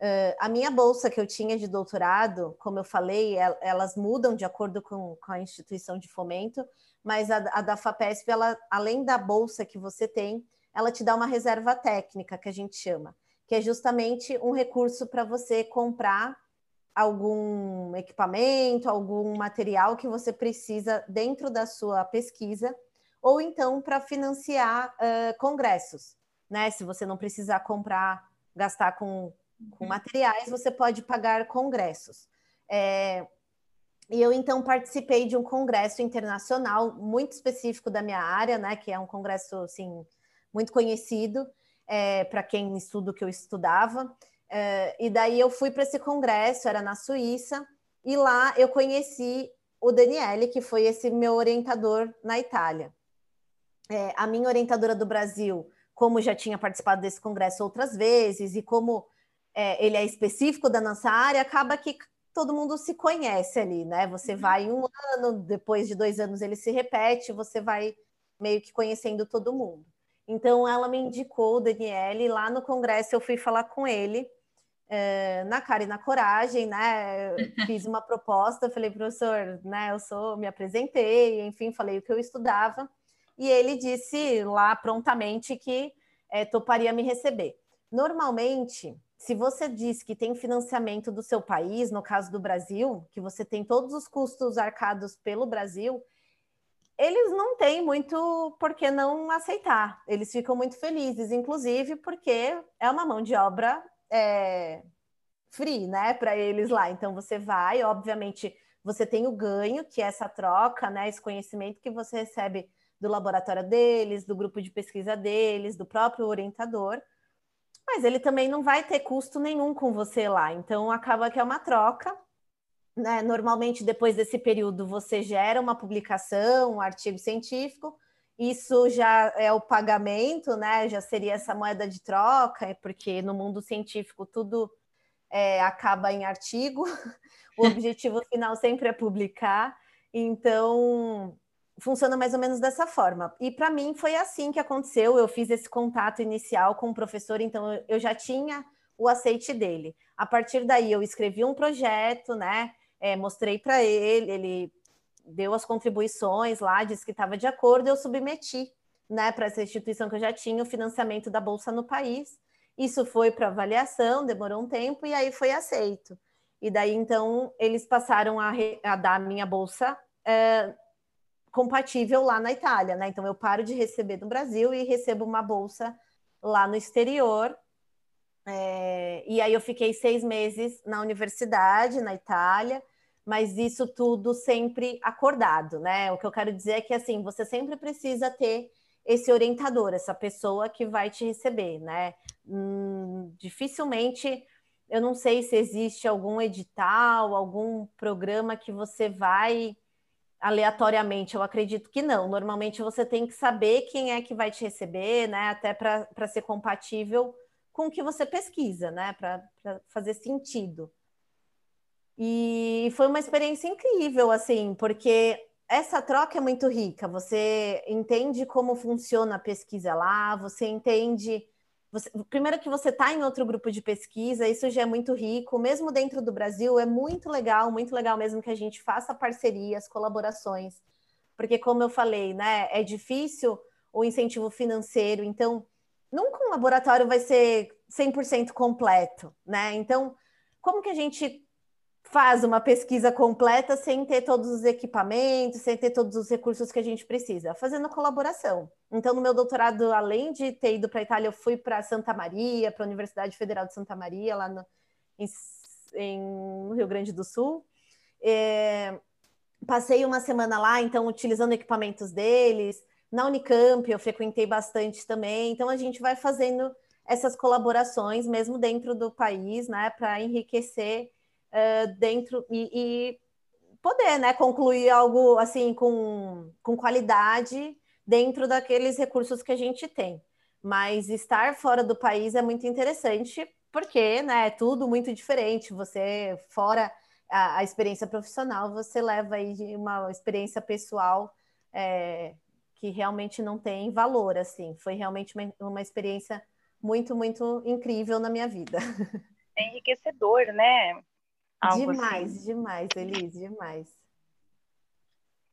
Uh, a minha bolsa que eu tinha de doutorado, como eu falei, elas mudam de acordo com, com a instituição de fomento, mas a, a, da FAPESP, ela, além da bolsa que você tem, ela te dá uma reserva técnica, que a gente chama, que é justamente um recurso para você comprar algum equipamento, algum material que você precisa dentro da sua pesquisa, ou então para financiar uh, congressos, né? Se você não precisar comprar, gastar com com uhum. materiais, você pode pagar congressos. É, e eu então participei de um congresso internacional muito específico da minha área, né? Que é um congresso assim muito conhecido é, para quem estuda o que eu estudava. É, e daí eu fui para esse congresso, era na Suíça, e lá eu conheci o Daniele, que foi esse meu orientador na Itália. É, a minha orientadora do Brasil, como já tinha participado desse congresso outras vezes, e como é, ele é específico da nossa área, acaba que todo mundo se conhece ali, né? Você uhum. vai um ano, depois de dois anos ele se repete, você vai meio que conhecendo todo mundo. Então ela me indicou o Daniele, lá no congresso eu fui falar com ele, é, na cara e na coragem, né? *laughs* Fiz uma proposta, falei, professor, né? Eu sou, me apresentei, enfim, falei o que eu estudava, e ele disse lá prontamente que é, toparia me receber. Normalmente, se você diz que tem financiamento do seu país, no caso do Brasil, que você tem todos os custos arcados pelo Brasil, eles não têm muito por que não aceitar. Eles ficam muito felizes, inclusive porque é uma mão de obra é, free, né, para eles lá. Então você vai, obviamente, você tem o ganho, que é essa troca, né, esse conhecimento que você recebe do laboratório deles, do grupo de pesquisa deles, do próprio orientador mas ele também não vai ter custo nenhum com você lá. Então acaba que é uma troca. Né? Normalmente, depois desse período, você gera uma publicação, um artigo científico. Isso já é o pagamento, né? Já seria essa moeda de troca, porque no mundo científico tudo é, acaba em artigo. *laughs* o *laughs* objetivo final sempre é publicar. Então, funciona mais ou menos dessa forma. E para mim foi assim que aconteceu. Eu fiz esse contato inicial com o professor, então eu já tinha o aceite dele. A partir daí, eu escrevi um projeto, né? É, mostrei para ele, ele deu as contribuições lá, disse que estava de acordo, eu submeti, né, para essa instituição que eu já tinha o financiamento da bolsa no país. Isso foi para avaliação, demorou um tempo e aí foi aceito. E daí então eles passaram a, a dar minha bolsa é, compatível lá na Itália, né? Então eu paro de receber no Brasil e recebo uma bolsa lá no exterior. É, e aí eu fiquei seis meses na universidade, na Itália, mas isso tudo sempre acordado, né? O que eu quero dizer é que assim, você sempre precisa ter esse orientador, essa pessoa que vai te receber, né? Hum, dificilmente eu não sei se existe algum edital, algum programa que você vai aleatoriamente, eu acredito que não. Normalmente você tem que saber quem é que vai te receber, né? Até para ser compatível com o que você pesquisa, né? Para fazer sentido. E foi uma experiência incrível, assim, porque essa troca é muito rica. Você entende como funciona a pesquisa lá, você entende você, primeiro que você está em outro grupo de pesquisa, isso já é muito rico, mesmo dentro do Brasil, é muito legal, muito legal mesmo que a gente faça parcerias, colaborações, porque como eu falei, né, é difícil o incentivo financeiro, então nunca um laboratório vai ser 100% completo, né? Então, como que a gente faz uma pesquisa completa sem ter todos os equipamentos, sem ter todos os recursos que a gente precisa, fazendo colaboração. Então, no meu doutorado, além de ter ido para a Itália, eu fui para Santa Maria, para a Universidade Federal de Santa Maria, lá no, em, em, no Rio Grande do Sul. É, passei uma semana lá, então, utilizando equipamentos deles. Na Unicamp, eu frequentei bastante também. Então, a gente vai fazendo essas colaborações, mesmo dentro do país, né, para enriquecer uh, dentro e, e, poder né, concluir algo assim com, com qualidade dentro daqueles recursos que a gente tem. Mas estar fora do país é muito interessante, porque né, é tudo muito diferente. Você, fora a, a experiência profissional, você leva aí uma experiência pessoal é, que realmente não tem valor. assim. Foi realmente uma, uma experiência muito, muito incrível na minha vida. *laughs* É enriquecedor, né? Algo demais, assim. demais, Elise, demais.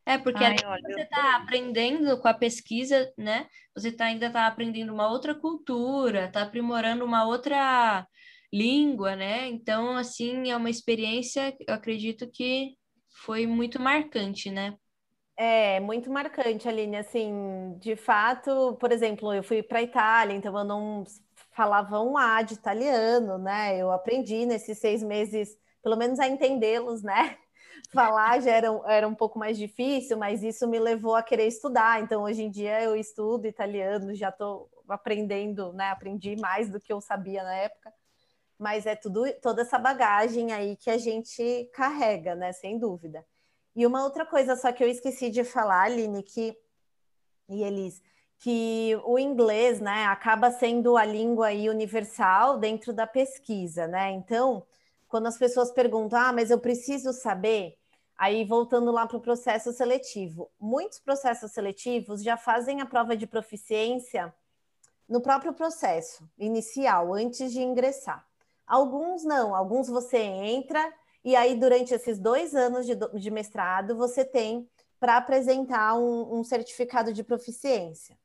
É, porque Ai, olha, você está aprendendo com a pesquisa, né? Você tá, ainda está aprendendo uma outra cultura, está aprimorando uma outra língua, né? Então, assim, é uma experiência, eu acredito que foi muito marcante, né? É, muito marcante, Aline. Assim, de fato, por exemplo, eu fui para a Itália, então eu não falava um A de italiano, né? Eu aprendi nesses seis meses pelo menos a entendê-los, né? *laughs* Falar já era, era um pouco mais difícil, mas isso me levou a querer estudar. Então, hoje em dia, eu estudo italiano, já estou aprendendo, né? Aprendi mais do que eu sabia na época. Mas é tudo, toda essa bagagem aí que a gente carrega, né? Sem dúvida. E uma outra coisa só que eu esqueci de falar, Aline, que, e Elis, que o inglês, né, acaba sendo a língua aí universal dentro da pesquisa, né? Então, quando as pessoas perguntam, ah, mas eu preciso saber, aí voltando lá para o processo seletivo, muitos processos seletivos já fazem a prova de proficiência no próprio processo inicial, antes de ingressar. Alguns não, alguns você entra e aí durante esses dois anos de, de mestrado você tem para apresentar um, um, certificado de proficiência.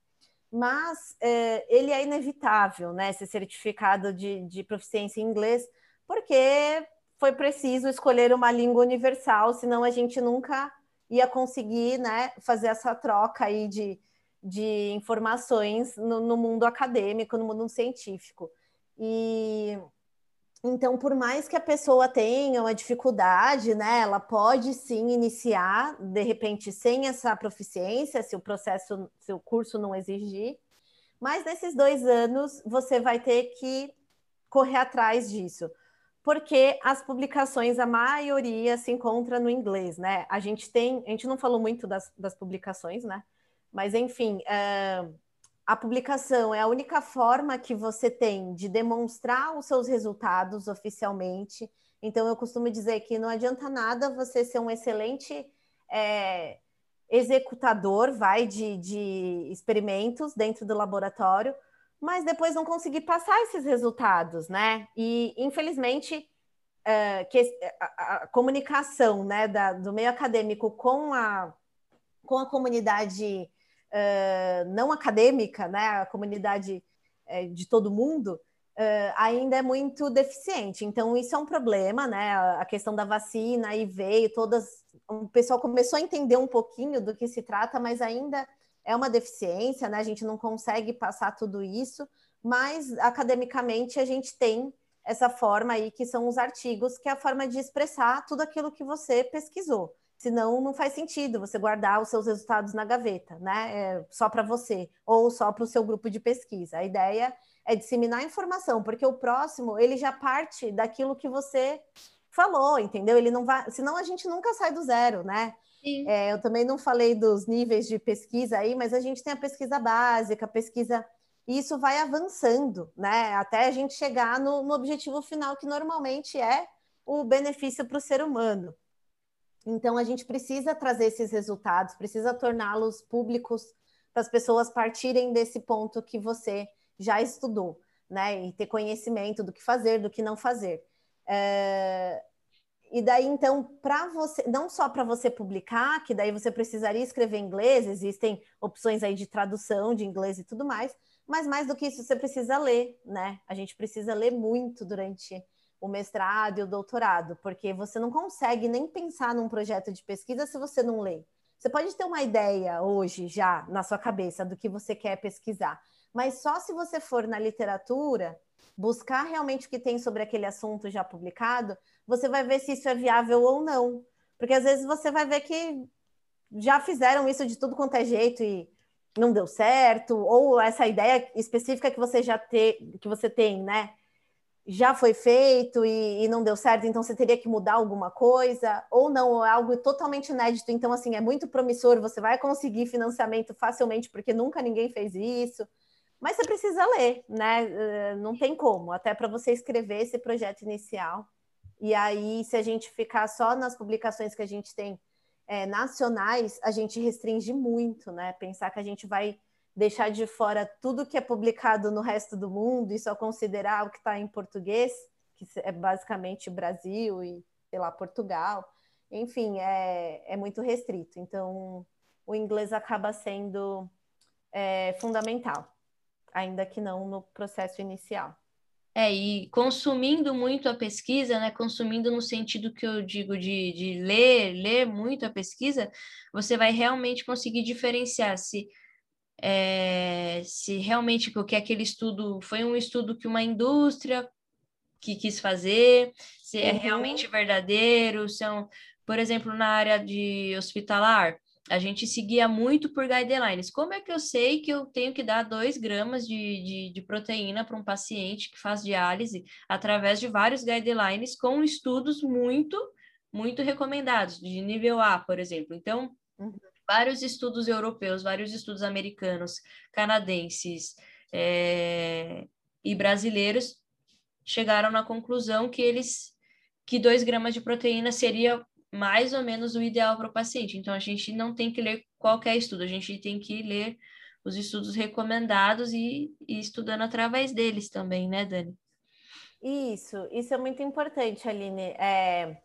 Mas é, ele é inevitável, né? Esse certificado de, de proficiência em inglês, porque foi preciso escolher uma língua universal, senão a gente nunca ia conseguir né, fazer essa troca aí de, de informações no, no mundo acadêmico, no mundo científico. E então, por mais que a pessoa tenha uma dificuldade, né, ela pode sim iniciar, de repente, sem essa proficiência, se o processo, se o curso não exigir. Mas nesses dois anos, você vai ter que correr atrás disso porque as publicações, a maioria se encontra no inglês, né? A gente tem, a gente não falou muito das, das publicações, né? Mas enfim, uh, a publicação é a única forma que você tem de demonstrar os seus resultados oficialmente. Então, eu costumo dizer que não adianta nada você ser um excelente é, executador, vai, de, de experimentos dentro do laboratório, mas depois não conseguir passar esses resultados, né? E, infelizmente, é, que a, a, comunicação né, da, do meio acadêmico com a, com a comunidade uh, não acadêmica, né, a comunidade de todo mundo, ainda é muito deficiente. Então, isso é um problema, né? A questão da vacina aí veio, todas. O pessoal começou a entender um pouquinho do que se trata, mas ainda é uma deficiência, né? A gente não consegue passar tudo isso, mas academicamente a gente tem essa forma aí que são os artigos, que é a forma de expressar tudo aquilo que você pesquisou. Senão não faz sentido você guardar os seus resultados na gaveta, né? É só para você ou só para o seu grupo de pesquisa. A ideia é disseminar informação, porque o próximo ele já parte daquilo que você falou, entendeu? Ele não vai, senão a gente nunca sai do zero, né? É, eu também não falei dos níveis de pesquisa aí, mas a gente tem a pesquisa básica, a pesquisa e isso vai avançando, né? Até a gente chegar no, no objetivo final, que normalmente é o benefício para o ser humano. Então, a gente precisa trazer esses resultados, precisa torná-los públicos para as pessoas partirem desse ponto que você já estudou, né? E ter conhecimento do que fazer, do que não fazer. É... E daí, então, para você, não só para você publicar, que daí você precisaria escrever em inglês, existem opções aí de tradução de inglês e tudo mais, mas mais do que isso, você precisa ler, né? A gente precisa ler muito durante o mestrado e o doutorado, porque você não consegue nem pensar num projeto de pesquisa se você não lê. Você pode ter uma ideia hoje já na sua cabeça do que você quer pesquisar, mas só se você for na literatura, buscar realmente o que tem sobre aquele assunto já publicado, você vai ver se isso é viável ou não. Porque às vezes você vai ver que já fizeram isso de tudo quanto é jeito e não deu certo, ou essa ideia específica que você já te, que você tem, né? Já foi feito e, e, não deu certo, então você teria que mudar alguma coisa, ou não, é algo totalmente inédito, então assim, é muito promissor, você vai conseguir financiamento facilmente, porque nunca ninguém fez isso. Mas você precisa ler, né? Eh, não tem como, até para você escrever esse projeto inicial. E aí, se a gente ficar só nas publicações que a gente tem é, nacionais, a gente restringe muito, né? Pensar que a gente vai deixar de fora tudo que é publicado no resto do mundo e só considerar o que está em português, que é basicamente Brasil e, sei lá, Portugal. Enfim, é, é muito restrito. Então, o inglês acaba sendo é, fundamental ainda que não no processo inicial. É, e consumindo muito a pesquisa, né? Consumindo no sentido que eu digo de, de ler, ler muito a pesquisa, você vai realmente conseguir diferenciar se é, se realmente o que aquele estudo foi um estudo que uma indústria que quis fazer, se é uhum. é realmente verdadeiro, são, por exemplo, na área de hospitalar, a gente seguia muito por guidelines. Como é que eu sei que eu tenho que dar 2 gramas de, de, de proteína para um paciente que faz diálise através de vários guidelines com estudos muito, muito recomendados, de nível A, por exemplo. Então, uhum. vários estudos europeus, vários estudos americanos, canadenses é, e brasileiros chegaram na conclusão que eles que 2 gramas de proteína seria mais ou menos o ideal para o paciente. Então, a gente não tem que ler qualquer estudo, a gente tem que ler os estudos recomendados e, e estudando através deles também, né, Dani? Isso, isso é muito importante, Aline. É,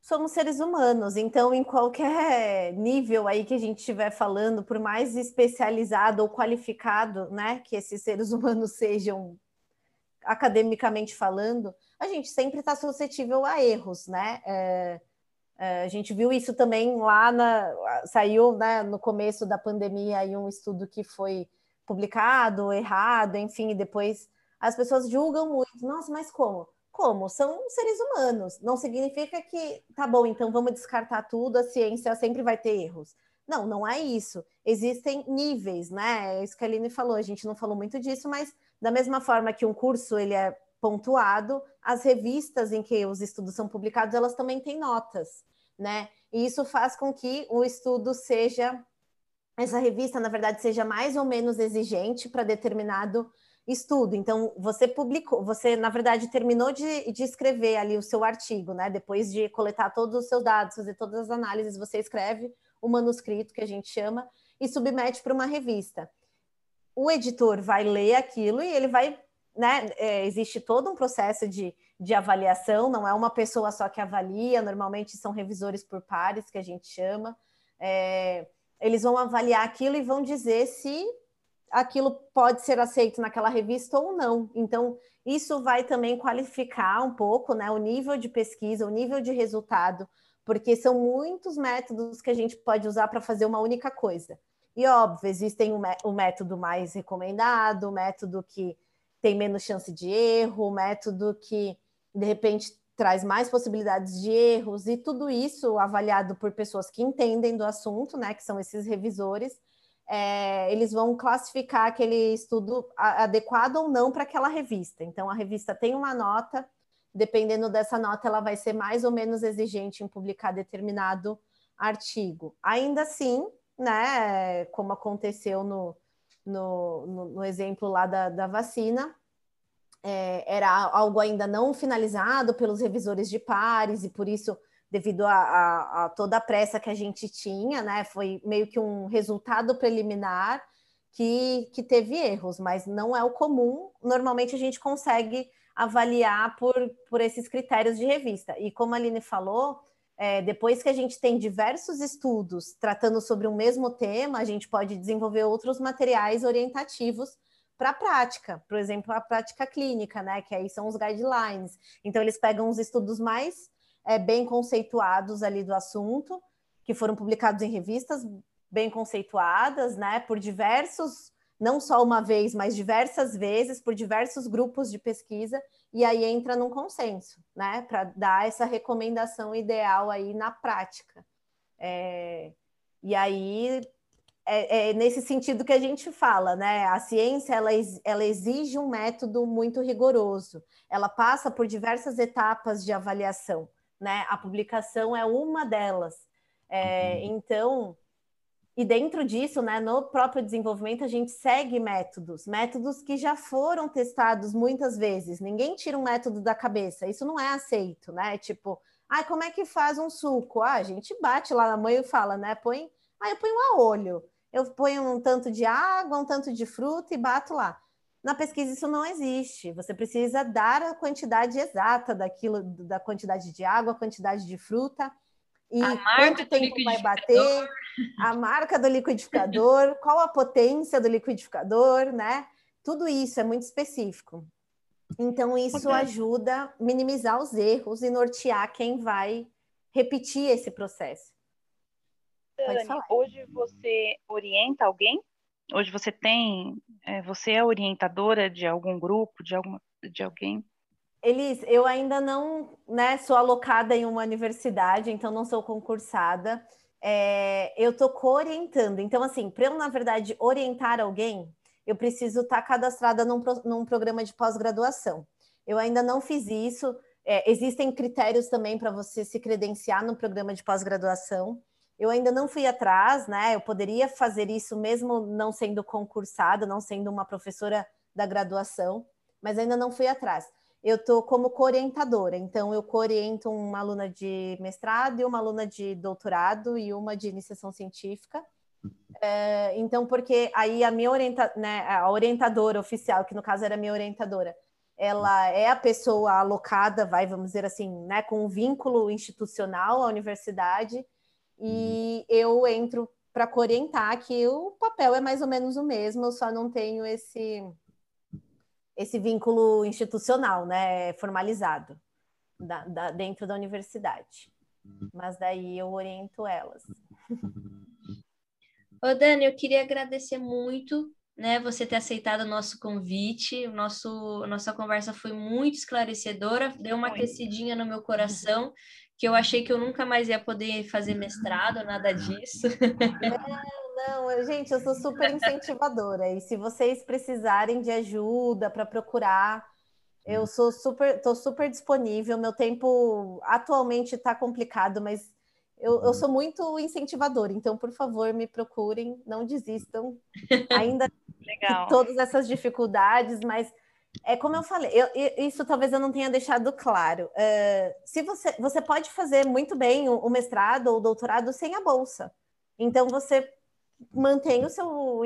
somos seres humanos, então em qualquer nível aí que a gente estiver falando, por mais especializado ou qualificado, né, que esses seres humanos *laughs* sejam academicamente falando, a gente sempre está suscetível a erros, né? É, a gente viu isso também lá na. Saiu né, no começo da pandemia aí um estudo que foi publicado, errado, enfim, e depois as pessoas julgam muito. Nossa, mas como? Como? São seres humanos. Não significa que, tá bom, então vamos descartar tudo, a ciência sempre vai ter erros. Não, não é isso. Existem níveis, né? É isso que a Aline falou, a gente não falou muito disso, mas da mesma forma que um curso ele é pontuado, as revistas em que os estudos são publicados, elas também têm notas, né? E isso faz com que o estudo seja, essa revista, na verdade, seja mais ou menos exigente para determinado estudo. Então, você publicou, você, na verdade, terminou de, de escrever ali o seu artigo, né? Depois de coletar todos os seus dados, fazer todas as análises, você escreve o manuscrito, que a gente chama, e submete para uma revista. O editor vai ler aquilo e ele vai, né? É, existe todo um processo de, de avaliação, não é uma pessoa só que avalia, normalmente são revisores por pares, que a gente chama. É, eles vão avaliar aquilo e vão dizer se aquilo pode ser aceito naquela revista ou não. Então, isso vai também qualificar um pouco né, o nível de pesquisa, o nível de resultado, porque são muitos métodos que a gente pode usar para fazer uma única coisa. E óbvio, existem o, método mais recomendado, o método que tem menos chance de erro, método que de repente traz mais possibilidades de erros, e tudo isso avaliado por pessoas que entendem do assunto, né? Que são esses revisores é, eles vão classificar aquele estudo adequado ou não para aquela revista. Então, a revista tem uma nota, dependendo dessa nota, ela vai ser mais ou menos exigente em publicar determinado artigo. Ainda assim, né, como aconteceu no, no, no, no exemplo lá da, da vacina, é, era algo ainda não finalizado pelos revisores de pares, e por isso devido a, a, a, toda a pressa que a gente tinha, né? Foi meio que um resultado preliminar que, que teve erros, mas não é o comum. Normalmente a gente consegue avaliar por, por esses critérios de revista. E como a Aline falou, é, depois que a gente tem diversos estudos tratando sobre o mesmo tema, a gente pode desenvolver outros materiais orientativos para a prática, por exemplo, a prática clínica, né? Que aí são os guidelines. Então, eles pegam os estudos mais é, bem conceituados ali do assunto, que foram publicados em revistas bem conceituadas, né, por diversos, não só uma vez, mas diversas vezes, por diversos grupos de pesquisa, e aí entra num consenso, né, para dar essa recomendação ideal aí na prática. É, e aí é, é, nesse sentido que a gente fala, né? A ciência ela, ela exige um método muito rigoroso. Ela passa por diversas etapas de avaliação né? A publicação é uma delas. É, uhum. Então, e dentro disso, né, no próprio desenvolvimento, a gente segue métodos, métodos que já foram testados muitas vezes. Ninguém tira um método da cabeça, isso não é aceito, né? Tipo, ah, como é que faz um suco? Ah, a gente bate lá na mãe e fala, né? Põe, ah, eu ponho a olho, eu ponho um tanto de água, um tanto de fruta e bato lá. Na pesquisa isso não existe. Você precisa dar a quantidade exata daquilo, da quantidade de água, quantidade de fruta e quanto tempo vai bater, a marca do liquidificador, *laughs* qual a potência do liquidificador, né? Tudo isso é muito específico. Então isso ajuda a minimizar os erros e nortear quem vai repetir esse processo. Dani, hoje você orienta alguém Hoje você tem, é, você é orientadora de algum grupo, de, alguma, de alguém? Elis, eu ainda não né, sou alocada em uma universidade, então não sou concursada. É, eu estou co-orientando. Então, assim, para eu, na verdade, orientar alguém, eu preciso estar tá cadastrada num, num programa de pós-graduação. Eu ainda não fiz isso. É, existem critérios também para você se credenciar no programa de pós-graduação. Eu ainda não fui atrás, né? Eu poderia fazer isso mesmo não sendo concursada, não sendo uma professora da graduação, mas ainda não fui atrás. Eu estou como co-orientadora, então eu co-oriento uma aluna de mestrado e uma aluna de doutorado e uma de iniciação científica. É, então, porque aí a minha orienta, né, a orientadora oficial, que no caso era a minha orientadora, ela é a pessoa alocada, vai, vamos dizer assim, né, com um vínculo institucional à universidade, e eu entro para orientar que o papel é mais ou menos o mesmo, eu só não tenho esse esse vínculo institucional, né, formalizado da, da, dentro da universidade. Mas daí eu oriento elas. Ô Dani, eu queria agradecer muito, né, você ter aceitado o nosso convite. O nosso nossa conversa foi muito esclarecedora, deu uma aquecidinha no meu coração que eu achei que eu nunca mais ia poder fazer mestrado, nada disso. *laughs* Não, não, gente, eu sou super incentivadora. E se vocês precisarem de ajuda para procurar, eu sou super, tô super disponível. Meu tempo atualmente está complicado, mas eu, eu sou muito incentivadora, então, por favor, me procurem, não desistam. *laughs* Ainda Legal. todas essas dificuldades, mas é como eu falei, eu, isso talvez eu não tenha deixado claro. Uh, se você, você pode fazer muito bem o, o, mestrado ou o doutorado sem a bolsa. Então você mantém o seu,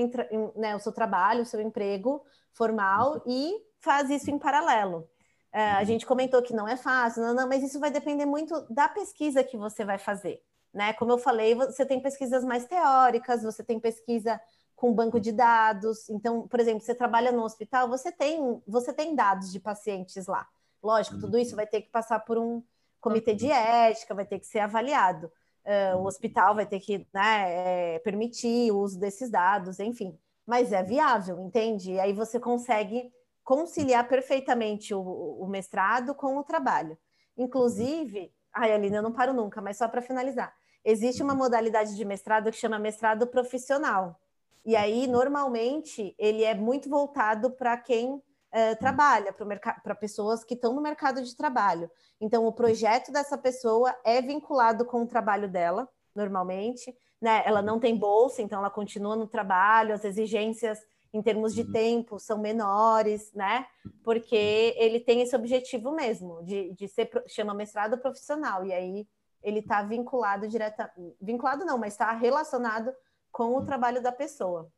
né, o seu trabalho, o seu emprego formal e faz isso em paralelo. Uh, a gente comentou que não é fácil, não, não, mas isso vai depender muito da pesquisa que você vai fazer. Né? Como eu falei, você tem pesquisas mais teóricas, você tem pesquisa com banco de dados. Então, por exemplo, você trabalha no hospital, você tem, você tem dados de pacientes lá. Lógico, tudo isso vai ter que passar por um comitê de ética, vai ter que ser avaliado. Uh, o hospital vai ter que né, é, permitir o uso desses dados, enfim. Mas é viável, entende? E aí você consegue conciliar perfeitamente o, o mestrado com o trabalho. Inclusive, ai, Aline, eu não paro nunca, mas só para finalizar. Existe uma modalidade de mestrado que chama mestrado profissional. E aí, normalmente, ele é muito voltado para quem uh, trabalha, para pessoas que estão no mercado de trabalho. Então, o projeto dessa pessoa é vinculado com o trabalho dela, normalmente. Né? Ela não tem bolsa, então ela continua no trabalho, as exigências em termos de uhum. tempo são menores, né? Porque ele tem esse objetivo mesmo, de, de ser, chama mestrado profissional, e aí ele está vinculado diretamente, vinculado não, mas está relacionado com o trabalho da pessoa.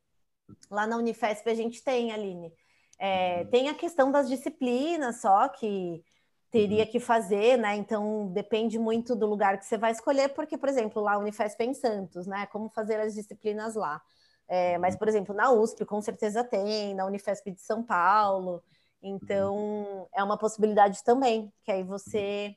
Lá na Unifesp a gente tem, Aline, é, tem a questão das disciplinas só que teria que fazer, né? Então depende muito do lugar que você vai escolher, porque, por exemplo, lá a Unifesp é em Santos, né? Como fazer as disciplinas lá. É, mas, por exemplo, na USP com certeza tem, na Unifesp de São Paulo. Então é uma possibilidade também, que aí você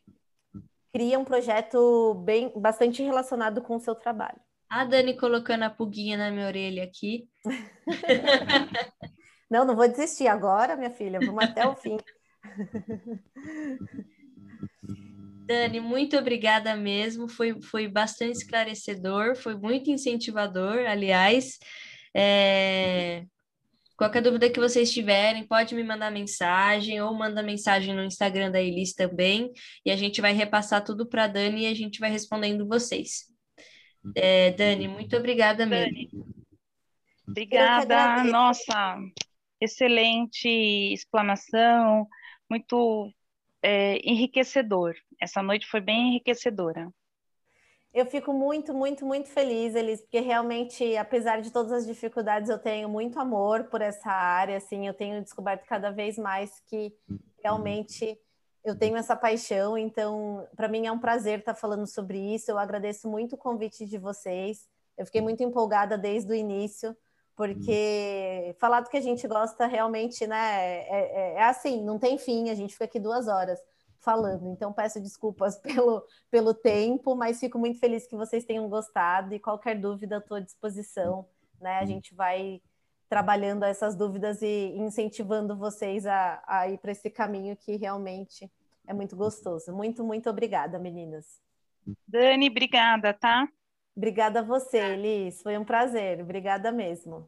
cria um projeto bem bastante relacionado com o seu trabalho. A Dani colocando a pulguinha na minha orelha aqui. *laughs* não, não vou desistir agora, minha filha. Vamos até o fim. *laughs* Dani, muito obrigada mesmo. Foi, foi bastante esclarecedor, foi muito incentivador, aliás. É... Qualquer dúvida que vocês tiverem, pode me mandar mensagem ou manda mensagem no Instagram da Elis também, e a gente vai repassar tudo para a Dani e a gente vai respondendo vocês. É, Dani, muito obrigada mesmo. Obrigada, nossa, excelente explanação, muito é, enriquecedor. Essa noite foi bem enriquecedora. Eu fico muito, muito, muito feliz, Elis, porque realmente, apesar de todas as dificuldades, eu tenho muito amor por essa área, assim, eu tenho descoberto cada vez mais que realmente eu tenho essa paixão, então para mim é um prazer estar falando sobre isso. Eu agradeço muito o convite de vocês. Eu fiquei muito empolgada desde o início, porque hum. falar do que a gente gosta realmente, né, é, é, é, assim, não tem fim. A gente fica aqui duas horas falando. Então peço desculpas *laughs* pelo, pelo tempo, mas fico muito feliz que vocês tenham gostado e qualquer dúvida estou à disposição. Né? A hum. gente vai trabalhando essas dúvidas e incentivando vocês a, a ir para esse caminho que realmente é muito gostoso. Muito, muito obrigada, meninas. Dani, obrigada, tá? Obrigada a você, Elis. Foi um prazer. Obrigada mesmo.